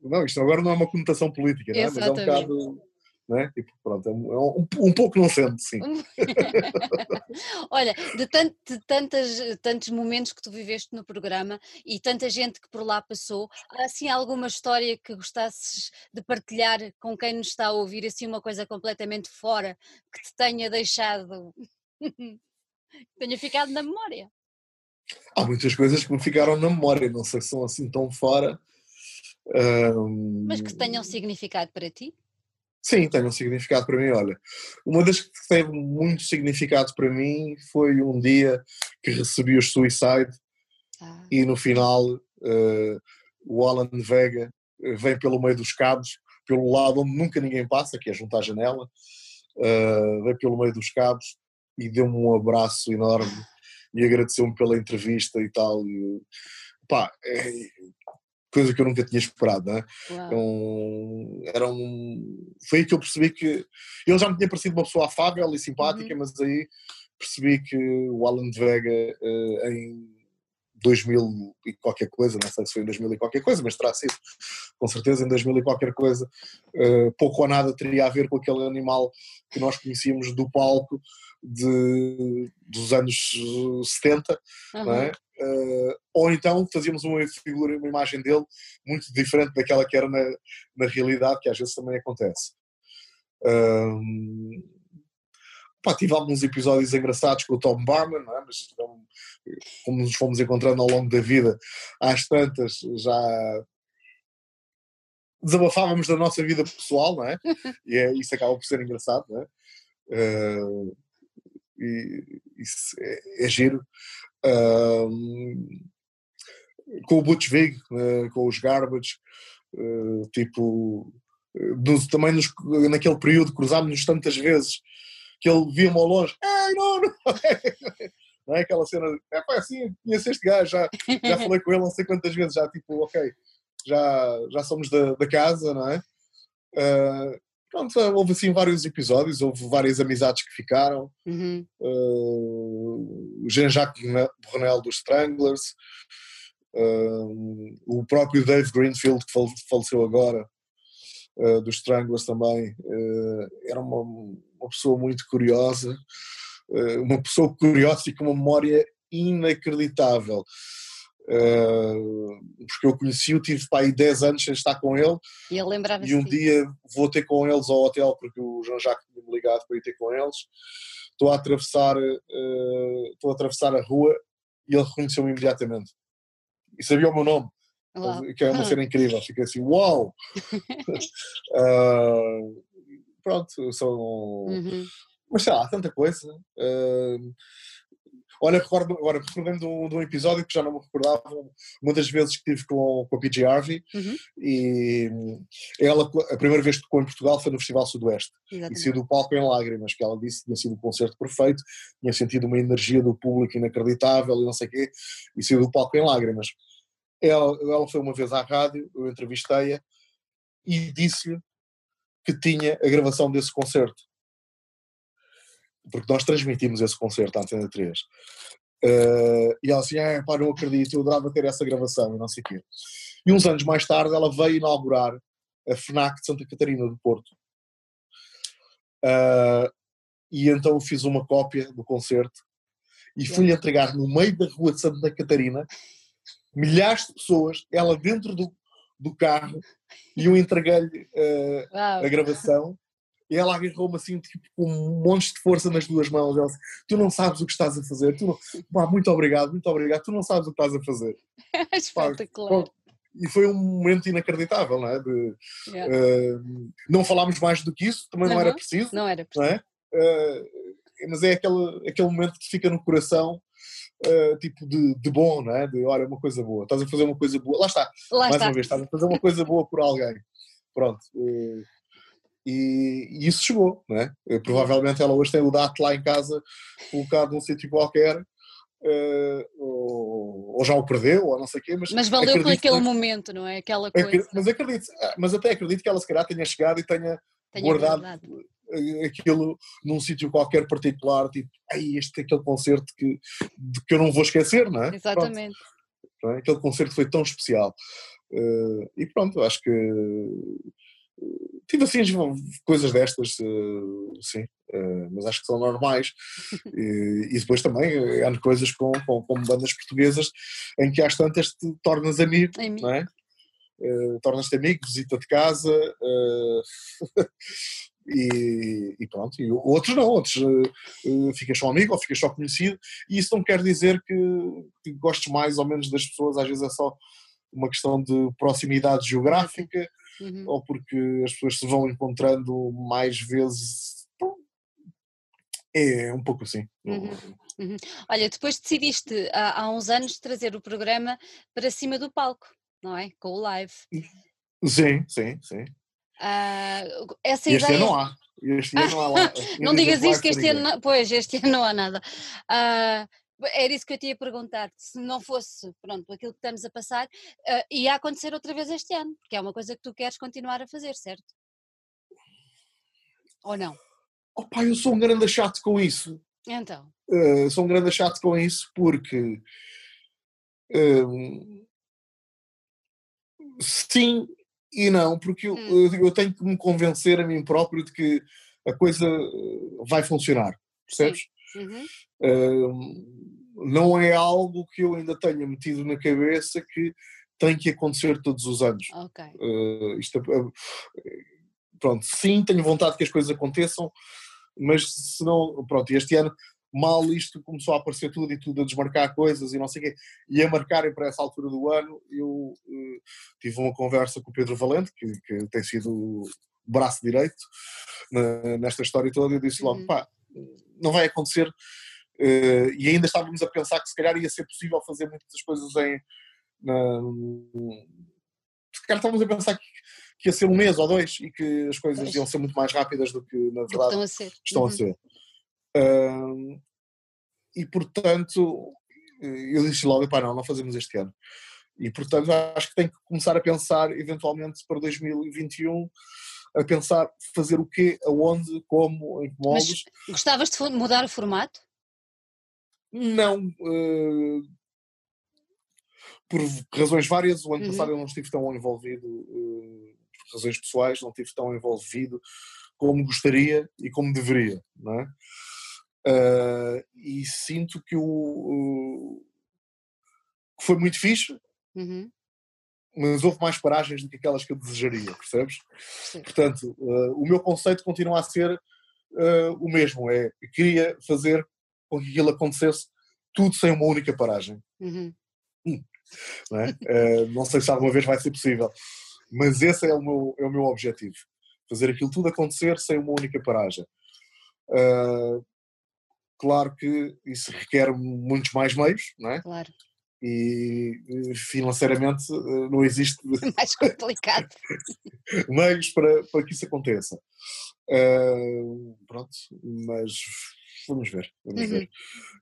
não, isto agora não é uma conotação política, não é? mas é um bocado. Né? Tipo, pronto, é um, um, pouco não sendo, sim. Olha, de, tant, de tantas, tantos momentos que tu viveste no programa e tanta gente que por lá passou, há assim alguma história que gostasses de partilhar com quem nos está a ouvir, assim uma coisa completamente fora, que te tenha deixado, tenha ficado na memória? Há muitas coisas que me ficaram na memória, não sei se são assim tão fora. Um... Mas que tenham significado para ti? Sim, tem um significado para mim. Olha, uma das que teve muito significado para mim foi um dia que recebi os Suicide ah. e no final uh, o Alan Vega eh, vem pelo meio dos cabos, pelo lado onde nunca ninguém passa, que é junto à janela, uh, vem pelo meio dos cabos e deu-me um abraço enorme e agradeceu-me pela entrevista e tal. E, pá, é, coisa que eu nunca tinha esperado, né? Um, era um, foi aí que eu percebi que ele já me tinha parecido uma pessoa afável e simpática, uhum. mas aí percebi que o Alan de Vega uh, em 2000 e qualquer coisa, não sei se foi em 2000 e qualquer coisa, mas terá sido com certeza em 2000 e qualquer coisa, uh, pouco ou nada teria a ver com aquele animal que nós conhecíamos do palco de, dos anos 70, uhum. não é? Uh, ou então fazíamos uma figura, uma imagem dele muito diferente daquela que era na, na realidade, que às vezes também acontece. Um, pá, tive alguns episódios engraçados com o Tom Barman, é? mas então, como nos fomos encontrando ao longo da vida, às tantas já desabafávamos da nossa vida pessoal, não é? E é, isso acaba por ser engraçado, não é? Uh, e isso é, é giro com o Butch Vig, uh, com os Garbage, uh, tipo, nos, também nos, naquele período cruzámos-nos tantas vezes que ele via-me ao longe, ei, não, não, não é aquela cena, é pá, assim, conheço este gajo, já, já falei com ele não sei quantas vezes, já tipo, ok, já, já somos da, da casa, não é? Uh, pronto, houve assim vários episódios, houve várias amizades que ficaram. Uhum. Uh, o Jean-Jacques Brunel dos Stranglers, uh, o próprio Dave Greenfield, que faleceu agora, uh, dos Stranglers também, era uma, uma, pessoa muito curiosa, uma pessoa curiosa e com uma memória inacreditável. Uh, porque eu conheci-o, tive para aí 10 anos sem estar com ele. E E um dia vou ter com eles ao hotel, porque o João Jacques tinha-me ligado para ir ter com eles. Estou a atravessar, uh, estou a atravessar a rua e ele reconheceu-me imediatamente. E sabia o meu nome. Uau. Que é uma cena incrível. Fiquei assim, uau! uh, pronto, são. Uhum. Mas sei lá, tanta coisa. Uh, Olha, recordo, agora recordando de um, de um, episódio que já não me recordava, uma das vezes que tive com, com a PG Harvey uhum. e ela, a primeira vez que tocou em Portugal foi no Festival Sudoeste Exatamente. e saiu do palco em lágrimas, que ela disse que tinha sido um concerto perfeito, tinha sentido uma energia do público inacreditável e não sei o quê, e saiu do palco em lágrimas. Ela, ela foi uma vez à rádio, eu entrevistei-a e disse-lhe que tinha a gravação desse concerto porque nós transmitimos esse concerto à Antena 3. Uh, eh, e ela assim, ah, pá, não acredito, eu adorava ter essa gravação e não sei o quê. E uns anos mais tarde ela veio inaugurar a FNAC de Santa Catarina do Porto. Uh, e então eu fiz uma cópia do concerto e fui-lhe entregar no meio da rua de Santa Catarina milhares de pessoas, ela dentro do, do carro, e eu entreguei-lhe uh, a gravação e ela agarrou-me assim, tipo, com um monte de força nas duas mãos. Ela disse, tu não sabes o que estás a fazer. Tu não... Pá, muito obrigado, muito obrigado. Tu não sabes o que estás a fazer. Espetacular. Pá, e foi um momento inacreditável, não é? De, yeah. uh, não falámos mais do que isso, também não era preciso. Não era preciso. Não é? Uh, mas é aquele, aquele momento que fica no coração, uh, tipo de, de, bom, não é? De olha, uma coisa boa, estás a fazer uma coisa boa. Lá está, Lá mais está. uma vez, estás a fazer uma coisa boa por alguém. Pronto. Uh, e, e, isso chegou, não é? Eh, provavelmente ela hoje tem o DAT lá em casa, colocado num sítio qualquer, uh, ou, ou, já o perdeu, ou não sei o quê. Mas, mas valeu por aquele que, momento, não é? Aquela coisa. Mas acredito, ah, mas até acredito que ela se calhar tenha chegado e tenha, tenha guardado aquilo num sítio qualquer particular, tipo, aí este é aquele concerto que, que eu não vou esquecer, não é? Exatamente. Pronto, é? Aquele concerto foi tão especial. Uh, e pronto, acho que tive assim coisas destas, sim, mas acho que são normais. E, e depois também há coisas com, com, com, bandas portuguesas em que às tantas te tornas amigo, não é? Uh, tornas-te amigo, visita de casa uh, e, e, pronto. E outros não, outros uh, ficas só amigo ou ficas só conhecido, e isso não quer dizer que, que gostes mais ou menos das pessoas, às vezes é só uma questão de proximidade geográfica uhum. ou porque as pessoas se vão encontrando mais vezes. É um pouco assim. Uhum. Uhum. Olha, depois decidiste há, há, uns anos trazer o programa para cima do palco, não é? Com o live. Sim, sim, sim. Uh, essa este ideia... ano não há. Este ano não há lá. não digas isto que este ano, pois, este ano não há nada. Uh, era isso que eu te ia perguntar, se não fosse, pronto, aquilo que estamos a passar, uh, ia acontecer outra vez este ano, porque é uma coisa que tu queres continuar a fazer, certo? Ou não? Oh pá, eu sou um grande chato com isso. Então? Uh, sou um grande chato com isso porque... Uh, sim e não, porque hum. eu, eu, tenho que me convencer a mim próprio de que a coisa vai funcionar, percebes? Uhum. Uh, não é algo que eu ainda tenha metido na cabeça que tem que acontecer todos os anos. Okay. Uh, isto, uh, pronto, sim, tenho vontade que as coisas aconteçam, mas se não, pronto, este ano mal isto começou a aparecer tudo e tudo a desmarcar coisas e não sei o quê, e a marcarem para essa altura do ano, eu tive uma conversa com o Pedro Valente, que, que tem sido o braço direito na, nesta história toda, e eu disse logo, uhum. pá, não vai acontecer. Uh, e ainda estávamos a pensar que se calhar ia ser possível fazer muitas coisas em. Na, se calhar estávamos a pensar que, que, ia ser um mês ou dois e que as coisas iam ser muito mais rápidas do que na verdade estão a ser. Estão uhum. a ser. Uh, e portanto, eu disse logo: pá, não, não fazemos este ano. E portanto, acho que tem que começar a pensar eventualmente para 2021 a pensar fazer o quê, aonde, como, em que moldes. Mas gostavas de mudar o formato? Não. Uh, por razões várias, o ano uhum. passado eu não estive tão envolvido, uh, por razões pessoais, não estive tão envolvido como gostaria e como deveria, não é? Uh, e sinto que o, foi muito fixe, uhum mas houve mais paragens do que aquelas que eu desejaria, percebes? Sim. Portanto, uh, o meu conceito continua a ser uh, o mesmo, é queria fazer com que aquilo acontecesse tudo sem uma única paragem. Uhum. Hum. Não, é? uh, não, sei se alguma vez vai ser possível, mas esse é o meu, é o meu objetivo, fazer aquilo tudo acontecer sem uma única paragem. claro que isso requer muitos mais meios, não é? Claro e financeiramente eh, não existe mais complicado. meios para, para que isso aconteça. Uh, pronto mas vamos ver vamos uhum. ver.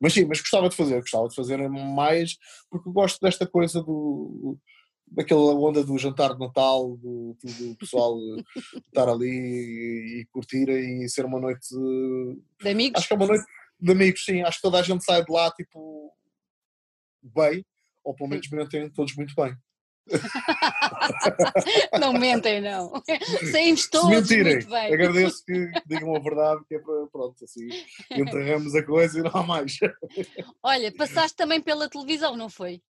Mas sim, mas gostava de fazer gostava de fazer mais porque gosto desta coisa do daquela onda do jantar de Natal do, do pessoal estar ali e, e curtir e ser uma noite de amigos? acho que é uma noite de amigos sim, acho que toda a gente sai de lá tipo bem, ou pelo menos mentem todos muito bem. não mentem, não. Saímos todos mentirem, muito bem. Agradeço que digam a verdade, que é para, pronto, assim, enterramos a coisa e não há mais. Olha, passaste também pela televisão, não foi?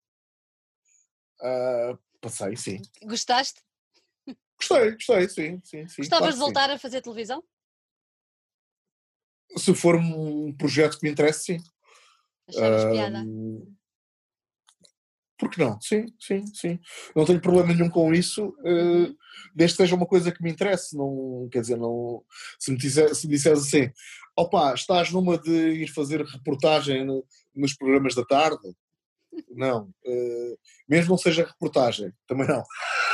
Uh, passei, sim. Gostaste? Gostei, gostei, sim, sim, sim. Gostavas claro de voltar sim. a fazer televisão? Se for um projeto que me interesse, sim. Achavas uh, piada? Porque não? Sim, sim, sim. Não tenho problema nenhum com isso, uh, desde que seja uma coisa que me interesse. Não, quer dizer, não, se me, me disseres assim, opa, estás numa de ir fazer reportagem no, nos programas da tarde, não. Uh, mesmo não seja reportagem, também não.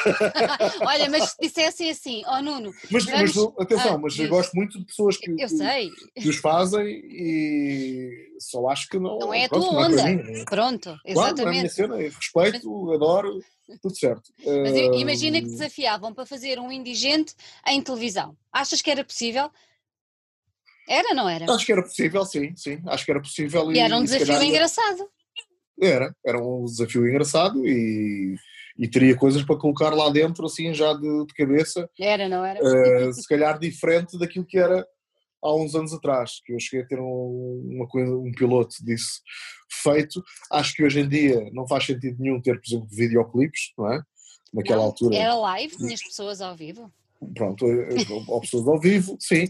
Olha, mas se dissessem assim, ó oh, Nuno. Mas, vamos... mas atenção, ah, mas eu gosto muito de pessoas que, eu sei. que, os fazem e só acho que não. Não é a pronto, tua é onda. Mim, Pronto, exatamente. Claro, é a minha cena, respeito, adoro, tudo certo. Mas uh... imagina que desafiavam para fazer um indigente em televisão. Achas que era possível? Era, não era? Acho que era possível, sim, sim. Acho que era possível. E, e era um desafio calhar, engraçado. Era, era um desafio engraçado e, e teria coisas para colocar lá dentro, assim, já de, de cabeça. Era, não era? Uh, se calhar diferente daquilo que era há uns anos atrás, que eu cheguei a ter um, uma coisa, um piloto disso feito. Acho que hoje em dia não faz sentido nenhum ter, por exemplo, videoclipes, não é? Naquela não, altura. Era live, tinhas pessoas ao vivo? Pronto, eh, eh, pessoas ao vivo, sim,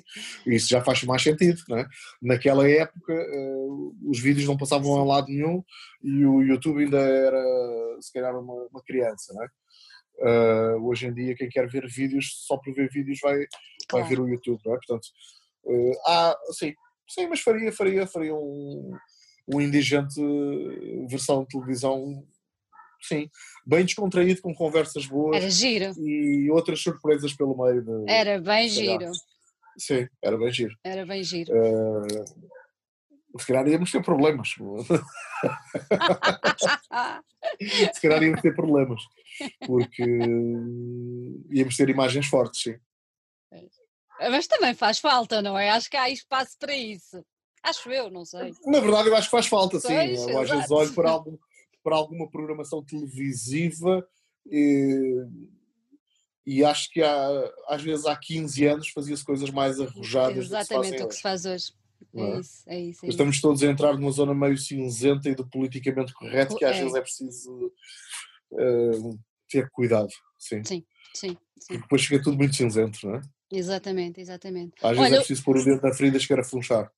isso já faz mais sentido, não é? Naquela época uh, os vídeos não passavam a lado nenhum e o YouTube ainda era, se calhar, uma, uma criança, não é? Uh, hoje em dia, quem quer ver vídeos, só por ver vídeos vai, claro. vai ver o YouTube, não é? Portanto, Uh, sim, sim, mas faria, faria, faria um, um indigente versão de televisão, sim, bem descontraído, com conversas boas. Era giro. E outras surpresas pelo meio. De, era bem giro. Sim, era bem giro. Era bem giro. Uh, se calhar íamos ter problemas. se calhar íamos ter problemas. Porque íamos ter imagens fortes, sim. É. Mas também faz falta, não é? Acho que há espaço para isso. Acho eu, não sei. Na verdade, eu acho que faz falta, sim. Eu às vezes olho para, algum, para alguma programação televisiva e, e acho que há, às vezes há 15 anos fazia-se coisas mais arrojadas. Exatamente o que se faz hoje. É, é? Isso, é isso, é Estamos todos a entrar numa zona meio cinzenta e do politicamente correto que às é. vezes é preciso uh, ter cuidado. Sim. Sim, sim. sim. depois fica tudo muito cinzento, não é? Exatamente, exatamente. Às vezes Olha, é preciso pôr o dedo na ferida que era funchar.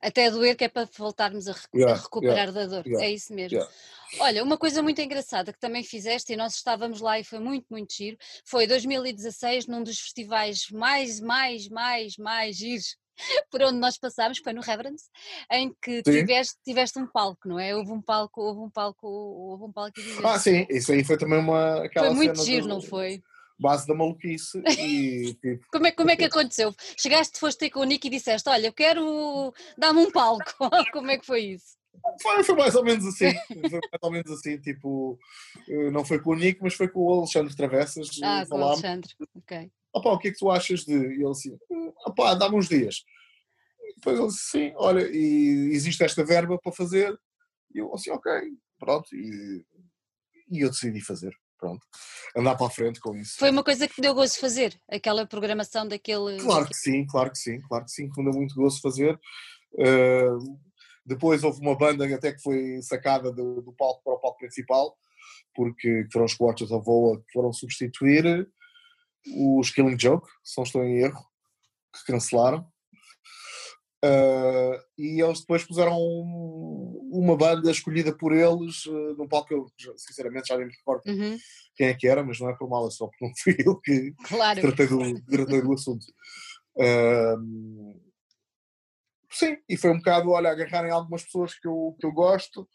Até doer, que é para voltarmos a, yeah, a recuperar yeah, da dor. Yeah, é isso mesmo. Olha, uma coisa muito engraçada que também fizeste, e nós estávamos lá e foi muito, muito giro, foi 2016, num dos festivais mais, mais, mais, mais giros por onde nós passámos, foi no Reverence, em que tiveste, tiveste um palco, não é? Houve um palco, houve um palco, houve um palco Ah, sim, isso aí foi também uma. Aquela foi muito giro, do... não foi? Base da maluquice e tipo... como, é, como é que aconteceu? Chegaste, foste ter com o Nick e disseste, olha, eu quero dar-me um palco, como é que foi isso? Foi, foi mais ou menos assim, foi mais ou menos assim, tipo, eh, não foi com o Nick, mas foi com o Alexandre Travessas. Ah, com o Alexandre, ok. Opá, o que é que tu achas de... E ele assim, opá, dá-me uns dias. E depois ele disse, sim, olha, e existe esta verba para fazer. E eu assim, ok, pronto, e, e eu decidi fazer pronto, andar para a frente com isso. Foi uma coisa que deu gozo fazer, aquela programação daquele. Claro que sim, claro que sim, claro que sim, que me deu muito gozo fazer. Uh, depois houve uma banda até que foi sacada do, do palco para o palco principal, porque foram os Quarters of Voa que foram substituir os Killing Joke, se não estou em erro, que cancelaram. Uh, e eles depois puseram um, uma banda escolhida por eles uh, num palco que eu sinceramente já nem me recordo uhum. quem é que era, mas não é por mal, é só porque não fui eu que claro. tratei, do, tratei do assunto. Uh, sim, e foi um bocado, olha, agarrarem algumas pessoas que eu, que eu gosto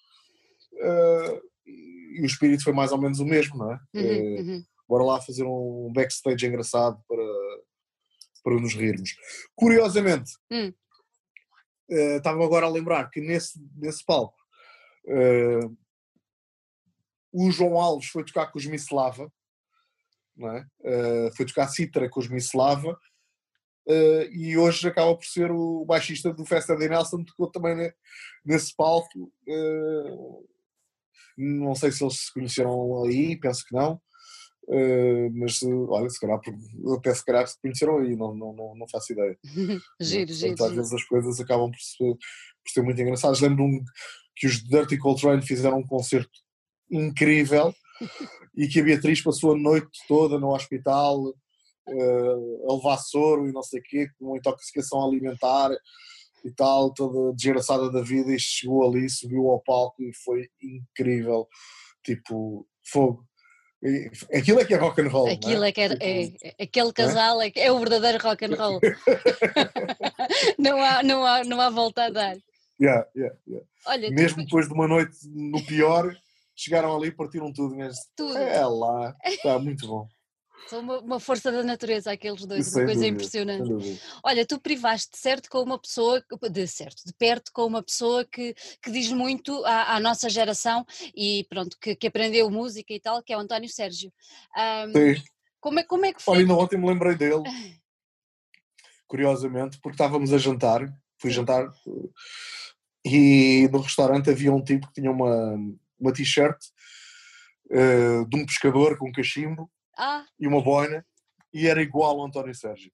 uh, e o espírito foi mais ou menos o mesmo, não é? Uhum, uhum. Bora lá fazer um backstage engraçado para, para nos rirmos. Curiosamente, hum uh, agora a lembrar que nesse, nesse palco uh, o João Alves foi tocar com os Mislava, é? Uh, foi tocar Citra com os Mislava uh, e hoje acaba por ser o baixista do Festa de Nelson, tocou também nesse palco. Uh, não sei se eles se conheceram aí, penso que não. Uh, mas olha, se calhar, até se calhar se conheceram aí, não, não, não, não faço ideia. giro, Portanto, giro. Às vezes as coisas acabam por ser, por ser muito engraçadas. Lembro-me que os Dirty Coltrane fizeram um concerto incrível e que a Beatriz passou a noite toda no hospital uh, a levar soro e não sei o quê, com uma intoxicação alimentar e tal, toda desgraçada da vida, e chegou ali, subiu ao palco e foi incrível. Tipo, fogo Aquilo é que é rock and roll. Aquilo é? é que é, tipo, é, é aquele casal é? é, o verdadeiro rock and roll. não, há, não, há, não há volta a dar. Yeah, yeah, yeah. Olha, Mesmo tu... depois de uma noite no pior, chegaram ali e partiram tudo. Mas tudo. É lá, está muito bom. São uma, uma, força da natureza aqueles dois, uma coisa dúvida, impressionante. Olha, tu privaste certo com uma pessoa, de certo, de perto com uma pessoa que, que diz muito à, à nossa geração e pronto, que, que, aprendeu música e tal, que é o António Sérgio. Um, Sim. Como é, como é que foi? Olha, ontem me lembrei dele, curiosamente, porque estávamos a jantar, fui jantar e no restaurante havia um tipo que tinha uma, uma t-shirt uh, de um pescador com um cachimbo ah. e uma boina e era igual ao António Sérgio.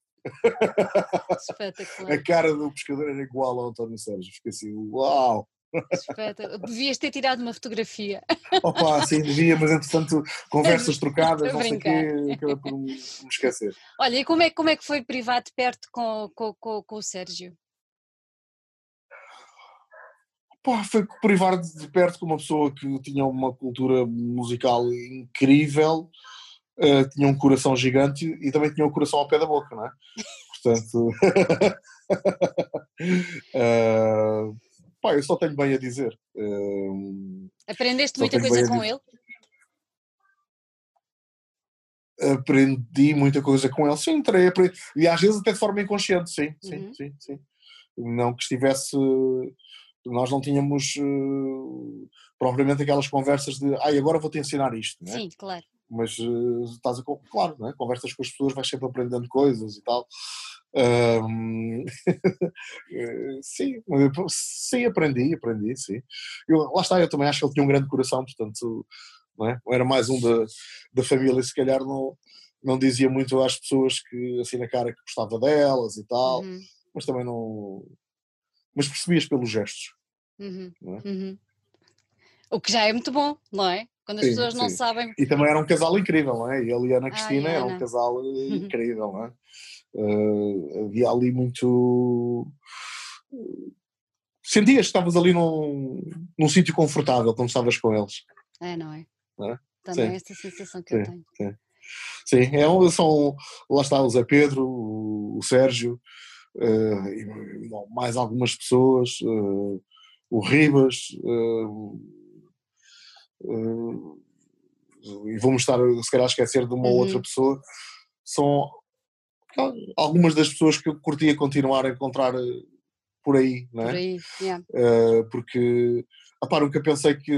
Espetacular. A cara do pescador era igual ao António Sérgio. Fiquei assim, uau! Espetacular. Devias ter tirado uma fotografia. Opa, sim, devia, mas entretanto, conversas trocadas, não sei o quê, acabei por me esquecer. Olha, e como é, como é que foi privado de perto com, com, com, com o Sérgio? Pá, foi privar de perto com uma pessoa que tinha uma cultura musical incrível, uh, tinha um coração gigante e também tinha o um coração ao pé da boca, não é? Portanto, uh, pá, eu só tenho bem a dizer. Uh, Aprendeste muita coisa com ele? Aprendi muita coisa com ele, sim, entrei, aprendi, e às vezes até de forma inconsciente, sim, sim, uhum. sim, sim. Não que estivesse nós não tínhamos uh, propriamente aquelas conversas de ai, ah, agora vou-te ensinar isto. Né? Sim, claro. Mas uh, estás a. Claro, né? conversas com as pessoas, vais sempre aprendendo coisas e tal. Um, sim, sim, aprendi, aprendi, sim. Eu, lá está, eu também acho que ele tinha um grande coração, portanto, não é? era mais um da, da família, se calhar não, não dizia muito às pessoas que assim na cara que gostava delas e tal, uhum. mas também não, mas percebias pelos gestos. Uhum, é? uhum. O que já é muito bom, não é? Quando as sim, pessoas não sabem. E também era um casal incrível, não é? Ele e a Ana Cristina eram um casal eh, incrível, não é? Uh, havia ali muito. Sentias que estavas ali num, num sítio confortável quando estavas com eles. É, não é? Não é? Também sim. é esta sensação que sim, eu tenho. Sim, sim. É, são, lá está o Zé Pedro, o, o Sérgio, uh, e, mais algumas pessoas, uh, o Ribas, uh, e vamos estar se calhar a esquecer de uma uhum. outra pessoa, são algumas das pessoas que eu curtia continuar a encontrar por aí, não é? Por aí, yeah. porque, apá, nunca pensei que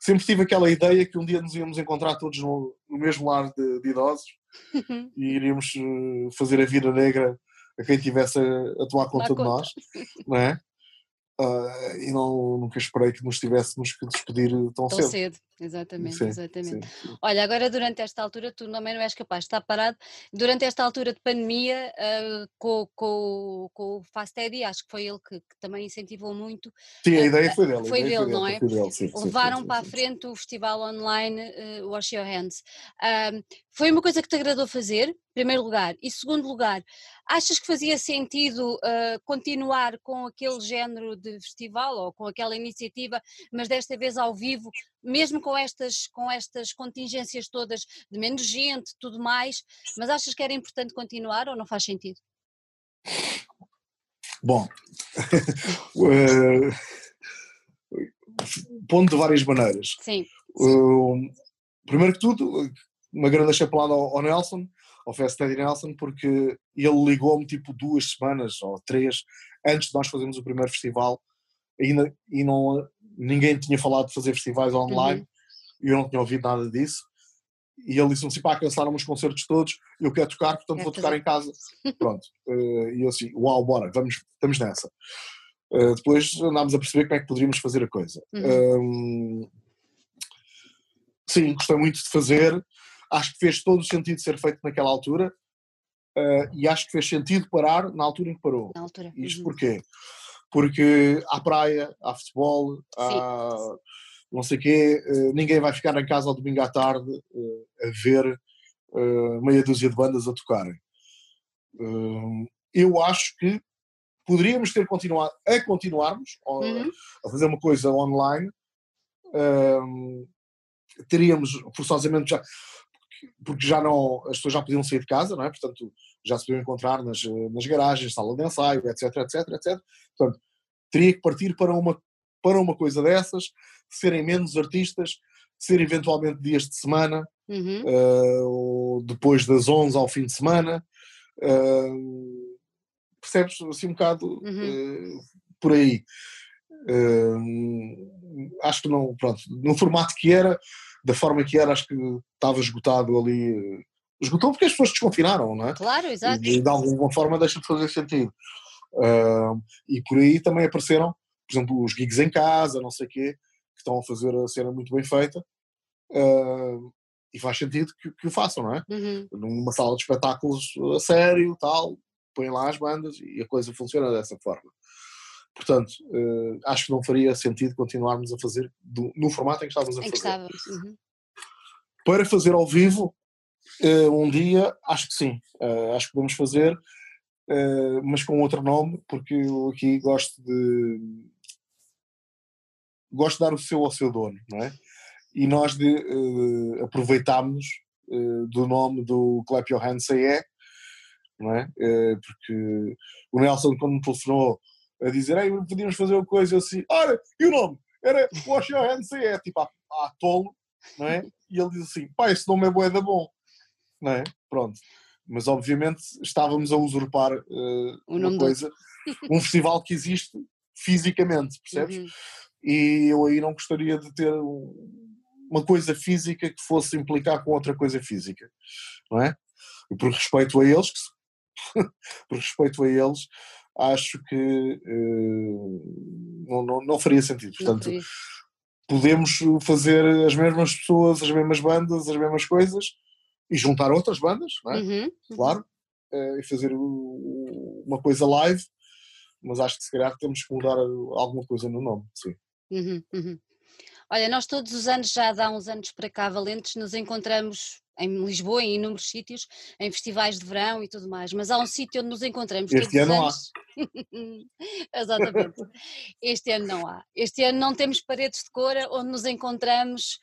sempre tive aquela ideia que um dia nos íamos encontrar todos no, no mesmo lar de, de idosos e iríamos eh, fazer a vida negra a quem tivesse a, a tomar conta de nós, não é? Uh, e não, nunca esperei que nos tivéssemos que despedir tão, tão cedo. cedo. Exatamente, sim, exatamente. Sim, sim. Olha, agora durante esta altura, tu também não és capaz de estar parado, durante esta altura de pandemia, uh, com, com, com o Fast Eddie, acho que foi ele que, que também incentivou muito. Sim, a uh, ideia foi dele. Foi dele, não é? Dele, Levaram para a frente o festival online uh, Wash Your Hands. Foi uma coisa que te agradou fazer, em primeiro lugar, e segundo lugar, achas que fazia sentido continuar com aquele género de festival ou com aquela iniciativa, mas desta vez ao vivo, mesmo com estas, com estas contingências todas de menos gente, tudo mais, mas achas que era importante continuar ou não faz sentido? Bom, uh, pondo de várias maneiras. Sim. Uh, primeiro que tudo, uma grande chapelada ao, ao Nelson, ao Fast Teddy Nelson, porque ele ligou-me tipo duas semanas ou três antes de nós fazermos o primeiro festival ainda, e não, ninguém tinha falado de fazer festivais online uhum. e eu não tinha ouvido nada disso. E ele disse-me assim: pá, cancelaram os concertos todos, eu quero tocar, portanto é vou tocar em casa. Pronto. Uh, e eu assim: uau, bora, vamos, estamos nessa. Uh, depois andámos a perceber como é que poderíamos fazer a coisa. Uhum. Um, sim, gostei muito de fazer. Acho que fez todo o sentido ser feito naquela altura. Uh, e acho que fez sentido parar na altura em que parou. Na altura. Isto uhum. porquê? porque há praia, há futebol, há Sim. não sei o quê, eh, ninguém vai ficar em casa ao domingo à tarde eh, a ver meia dúzia de bandas a tocarem. Eu acho que poderíamos ter continuado a continuarmos uhum. a fazer uma coisa online, teríamos forçosamente já porque já não as pessoas já podiam sair de casa, não é? Portanto, já se podiam encontrar nas, nas garagens, sala de ensaio, etc, etc, etc. Portanto, teria que partir para uma, para uma coisa dessas, serem menos artistas, ser eventualmente dias de semana, uhum. uh, ou depois das 11 ao fim de semana. Uh, percebes assim um bocado uhum. uh, por aí. acho que não, pronto, no formato que era, da forma que era, acho que estava esgotado ali esgotou porque as pessoas desconfinaram, não é? Claro, exato. E de alguma forma deixa de fazer sentido. Uh, e por aí também apareceram, por exemplo, os gigs em casa, não sei o quê, que estão a fazer a cena muito bem feita. Uh, e faz sentido que, que, o façam, não é? Uhum. Numa sala de espetáculos a sério, tal, põem lá as bandas e a coisa funciona dessa forma. Portanto, uh, acho que não faria sentido continuarmos a fazer do, no formato em que estávamos a fazer. Estávamos. Uhum. Para fazer ao vivo, uh, um dia, acho que sim. Uh, acho que podemos fazer, mas com outro nome, porque eu aqui gosto de. Gosto de dar o seu ao seu dono, não é? E nós de, aproveitámos do nome do Clap Your Hands É, não é? porque o Nelson, quando me telefonou a dizer, ei, podíamos fazer uma coisa assim, olha, e o nome? Era Wash Your Hands É, tipo, a, a tolo, não é? E ele diz assim, pá, esse nome é boeda bom, não é? Pronto. Mas obviamente estávamos a usurpar uh, uma coisa, um festival que existe fisicamente, percebes? Uhum. E eu aí não gostaria de ter uma coisa física que fosse implicar com outra coisa física, não é? E por respeito a eles, por respeito a eles, acho que uh, não, não, não, faria sentido. Portanto, faria. podemos fazer as mesmas pessoas, as mesmas bandas, as mesmas coisas e juntar outras bandas, não é? Uhum, uhum. claro, uh, e fazer uma coisa live, mas acho que se calhar temos que mudar alguma coisa no nome, sim. Uhum, uhum. Olha, nós todos os anos, já há uns anos para cá, Valentes, nos encontramos em Lisboa, em inúmeros sítios, em festivais de verão e tudo mais, mas há um sítio onde nos encontramos este todos ano os anos. Exatamente. Este ano não há. Este ano não temos paredes de cor onde nos encontramos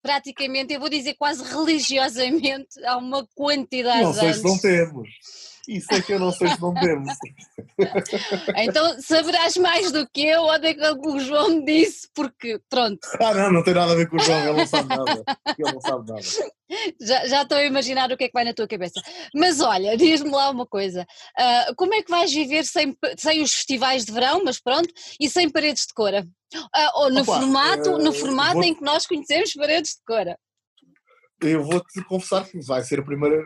praticamente, eu vou dizer quase religiosamente, há uma quantidade não de anos. Não sei se não temos. Isso é que eu não sei se não temos. então saberás mais do que eu ou daquilo que o João me disse, porque pronto. Ah, não, não tem nada a ver com o João, ele não sabe nada. Ele não sabe nada. Já, já estou a imaginar o que é que vai na tua cabeça. Mas olha, diz-me lá uma coisa: uh, como é que vais viver sem, sem os festivais de verão, mas pronto, e sem paredes de cora? Uh, ou no Opa, formato, uh, no formato vou... em que nós conhecemos paredes de cora? Eu vou-te confessar que vai ser a primeira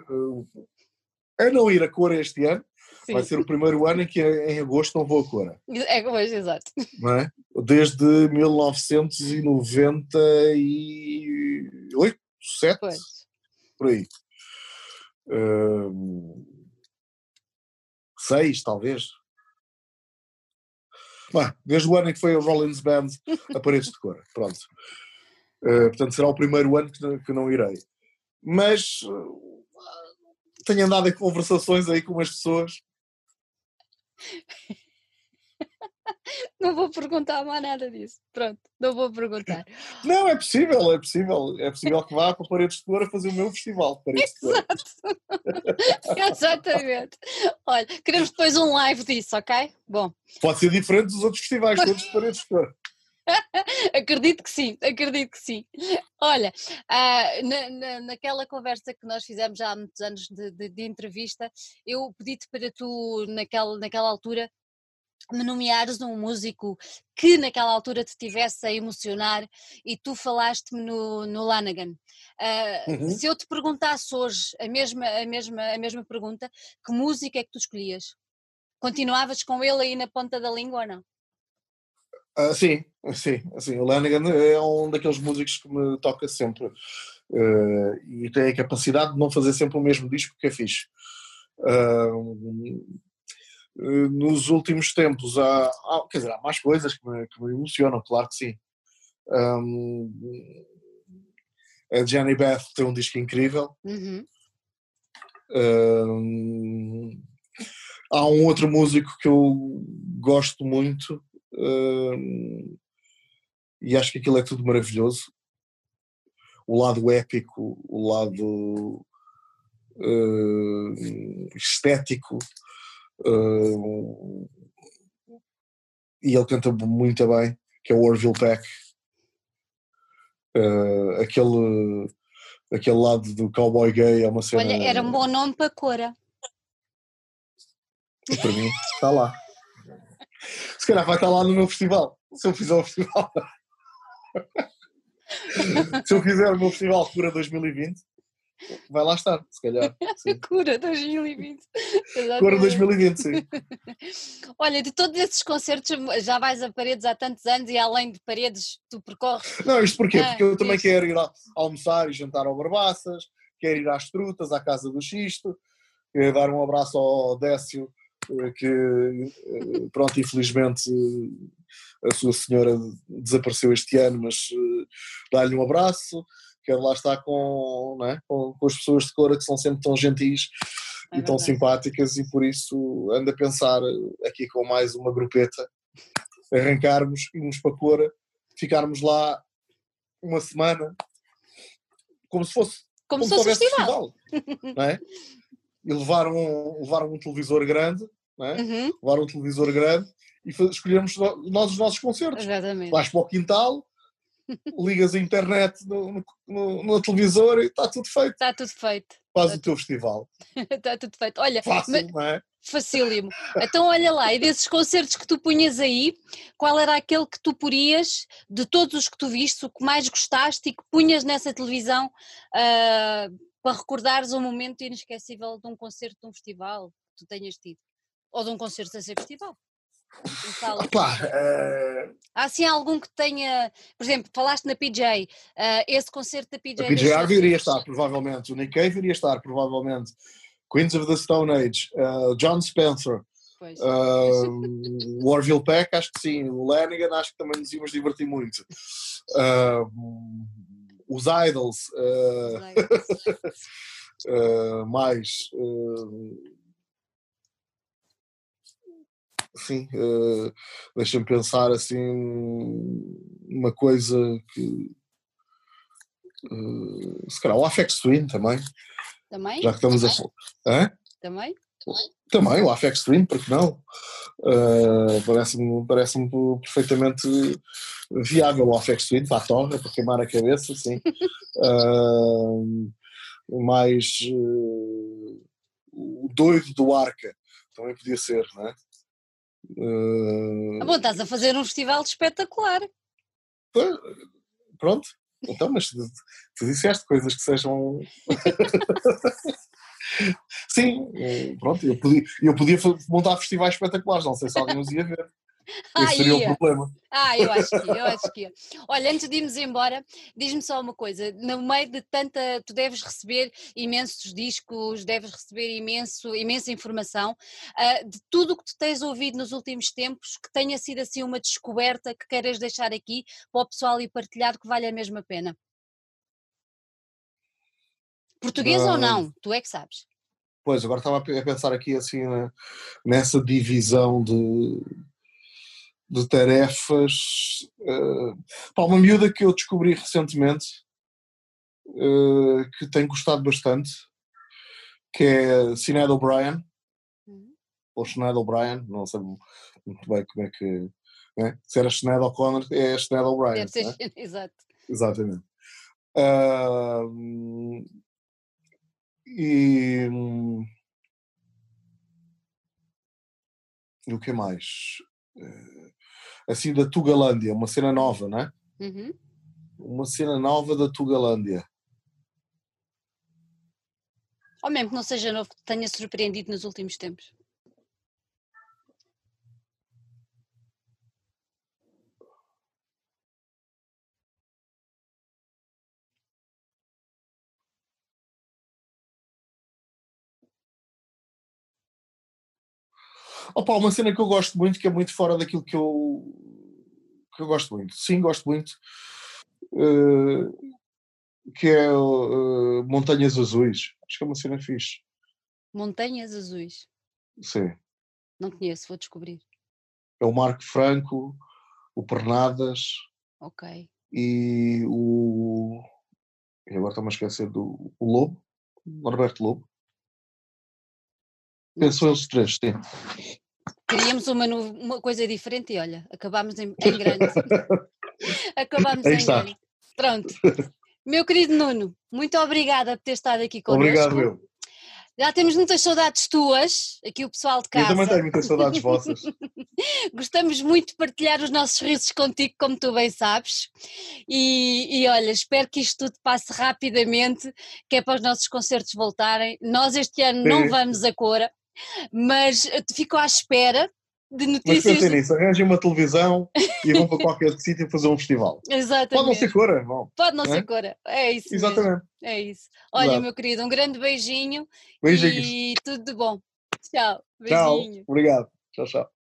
a não ir a cor este ano. Sim. Vai ser o primeiro ano em que em agosto não vou a cor. É como hoje, exato. Não é? Desde 1998, 7, pois. por aí. Uh, seis, talvez. Bah, desde o ano em que foi a Rollins Band a paredes de cor. Pronto. Uh, portanto, será o primeiro ano que não, que não irei. Mas tenho andado em conversações aí com umas pessoas. Não vou perguntar mais nada disso. Pronto, não vou perguntar. Não, é possível, é possível. É possível que vá para Paredes de Cor a fazer o meu festival de Paredes Exato. Exatamente. Olha, queremos depois um live disso, ok? Bom. Pode ser diferente dos outros festivais, todos de Paredes de Cor. acredito que sim, acredito que sim. Olha, uh, na, na, naquela conversa que nós fizemos já há muitos anos de, de, de entrevista, eu pedi-te para tu, naquela, naquela altura, me nomeares um músico que naquela altura te tivesse a emocionar e tu falaste-me no, no Lanagan. Uh, uhum. Se eu te perguntasse hoje a mesma, a, mesma, a mesma pergunta, que música é que tu escolhias? Continuavas com ele aí na ponta da língua ou não? Uh, sim, sim, assim, o Lanigan é um daqueles músicos que me toca sempre uh, e tem a capacidade de não fazer sempre o mesmo disco que é fixe. Uh, nos últimos tempos há, há, quer dizer, há mais coisas que me, que me emocionam, claro que sim. Um, a Jenny Beth tem um disco incrível. Uhum. Um, há um outro músico que eu gosto muito E acho que aquilo é tudo maravilhoso. O lado épico, o lado estético. E ele canta muito bem, que é o Orville Peck. Uh, aquele, aquele lado do cowboy gay é uma cena. Olha, era um bom nome para Cora. Para mim, está lá. Se calhar vai estar lá no meu festival, se eu fizer o festival. se eu fizer o meu festival Cura 2020, vai lá estar, se calhar. Sim. Cura 2020. Cura 2020, sim. Olha, de todos esses concertos, já vais a paredes há tantos anos e além de paredes, tu percorres. Não, isto porquê? Ah, Porque eu também quero ir almoçar e jantar ao Barbaças, quero ir às Trutas, à Casa do Xisto, quero dar um abraço ao Décio, que, eh, pronto, infelizmente a sua senhora desapareceu este ano, mas dá-lhe um abraço quero lá estar com, é? com, com, as pessoas de Cora que são sempre tão gentis é e tão simpáticas e por isso ando a pensar aqui com mais uma grupeta arrancarmos, irmos para Cora, ficarmos lá uma semana como se fosse como, como se fosse festival, festival não é? e levar um, levar um televisor grande é? Uhum. levar um televisor grande e escolhermos nós os nossos concertos Exatamente. vais para o quintal ligas a internet no, no, no, televisor e está tudo feito. Está tudo feito. Faz está o teu festival. está tudo feito. Olha, Fácil, mas, não é? Facílimo. Então olha lá, e desses concertos que tu punhas aí, qual era aquele que tu porias, de todos os que tu viste, o que mais gostaste e que punhas nessa televisão uh, para recordares um momento inesquecível de um concerto de um festival que tu tenhas tido? Ou de um concerto a ser festival? Opa, uh... Há assim algum que tenha, por exemplo, falaste na PJ, uh, eh, esse concerto da PJ. A PJ Harvey iria estar, provavelmente, o Nick Cave iria estar, provavelmente, Queens of the Stone Age, uh, John Spencer, uh, Warville Peck, acho que sim, o Lanigan, acho que também nos íamos divertir muito. Os Idols, mais sim, uh, deixa-me pensar assim uma coisa que uh, se calhar o Afex Twin também. Também? Já que estamos também? a falar. Também? Também, o Afex Twin, porque não? Uh, Parece-me parece perfeitamente viável o Afex Twin para a torre, para queimar a cabeça, sim. uh, mais uh, o doido do Arca também podia ser, não é? Uh... Bom, estás a fazer um festival espetacular. Pronto, então, mas tu, tu disseste coisas que sejam. Sim, pronto, eu podia, eu podia montar festivais espetaculares, não sei se alguém os ia ver. Esse seria o problema. Ah, eu acho que eu acho que Olha, antes de irmos embora, diz-me só uma coisa: no meio de tanta. Tu deves receber imensos discos, deves receber imenso, imensa informação. Uh, de tudo o que tu tens ouvido nos últimos tempos, que tenha sido assim uma descoberta que queiras deixar aqui para o pessoal e partilhar que vale a mesma pena? Português ou não? Tu é que sabes. Pois, agora estava a pensar aqui assim né, nessa divisão de de tarefas. Uh, pá, uma miúda que eu descobri recentemente, uh, que tem gostado bastante, que é Sinead O'Brien, uhum. ou Sinead O'Brien, não sei muito bem como é que. Né? Se era Sinead O'Connor, é Sinead O'Brien. Né? Exato. Exatamente. Uh, e. E o que mais? Uh, assim da Tugalândia, uma cena nova, não é? Uhum. Uma cena nova da Tugalândia. Ou mesmo que não seja novo, que te tenha surpreendido nos últimos tempos. Opa, uma cena que eu gosto muito, que é muito fora daquilo que eu, que eu gosto muito. Sim, gosto muito. Uh, que é uh, Montanhas Azuis. Acho que é uma cena fixe. Montanhas Azuis? Sim. Não conheço, vou descobrir. É o Marco Franco, o Pernadas. Ok. E o. E agora estou-me a esquecer do o Lobo, Norberto Lobo. Pensou eles três, sim. Queríamos uma, uma coisa diferente e olha, acabámos em, em grande. acabámos em está. grande. Pronto. Meu querido Nuno, muito obrigada por ter estado aqui connosco. Obrigado, meu. Já temos muitas saudades tuas, aqui o pessoal de casa. Eu também tenho muitas saudades vossas. Gostamos muito de partilhar os nossos risos contigo, como tu bem sabes. E, e, olha, espero que isto tudo passe rapidamente, que é para os nossos concertos voltarem. Nós este ano não vamos a Cora, mas fico à espera de notícias. Mas pensem nisso, arranjem uma televisão e vão para qualquer sítio fazer um festival. Exatamente. Pode não ser cora, bom. Pode não é? ser cora, é isso. Exatamente. Mesmo. É isso. Olha, Exato. meu querido, um grande beijinho Beijinhos. e tudo de bom. Tchau. Beijinho. Tchau. Obrigado. Tchau, tchau.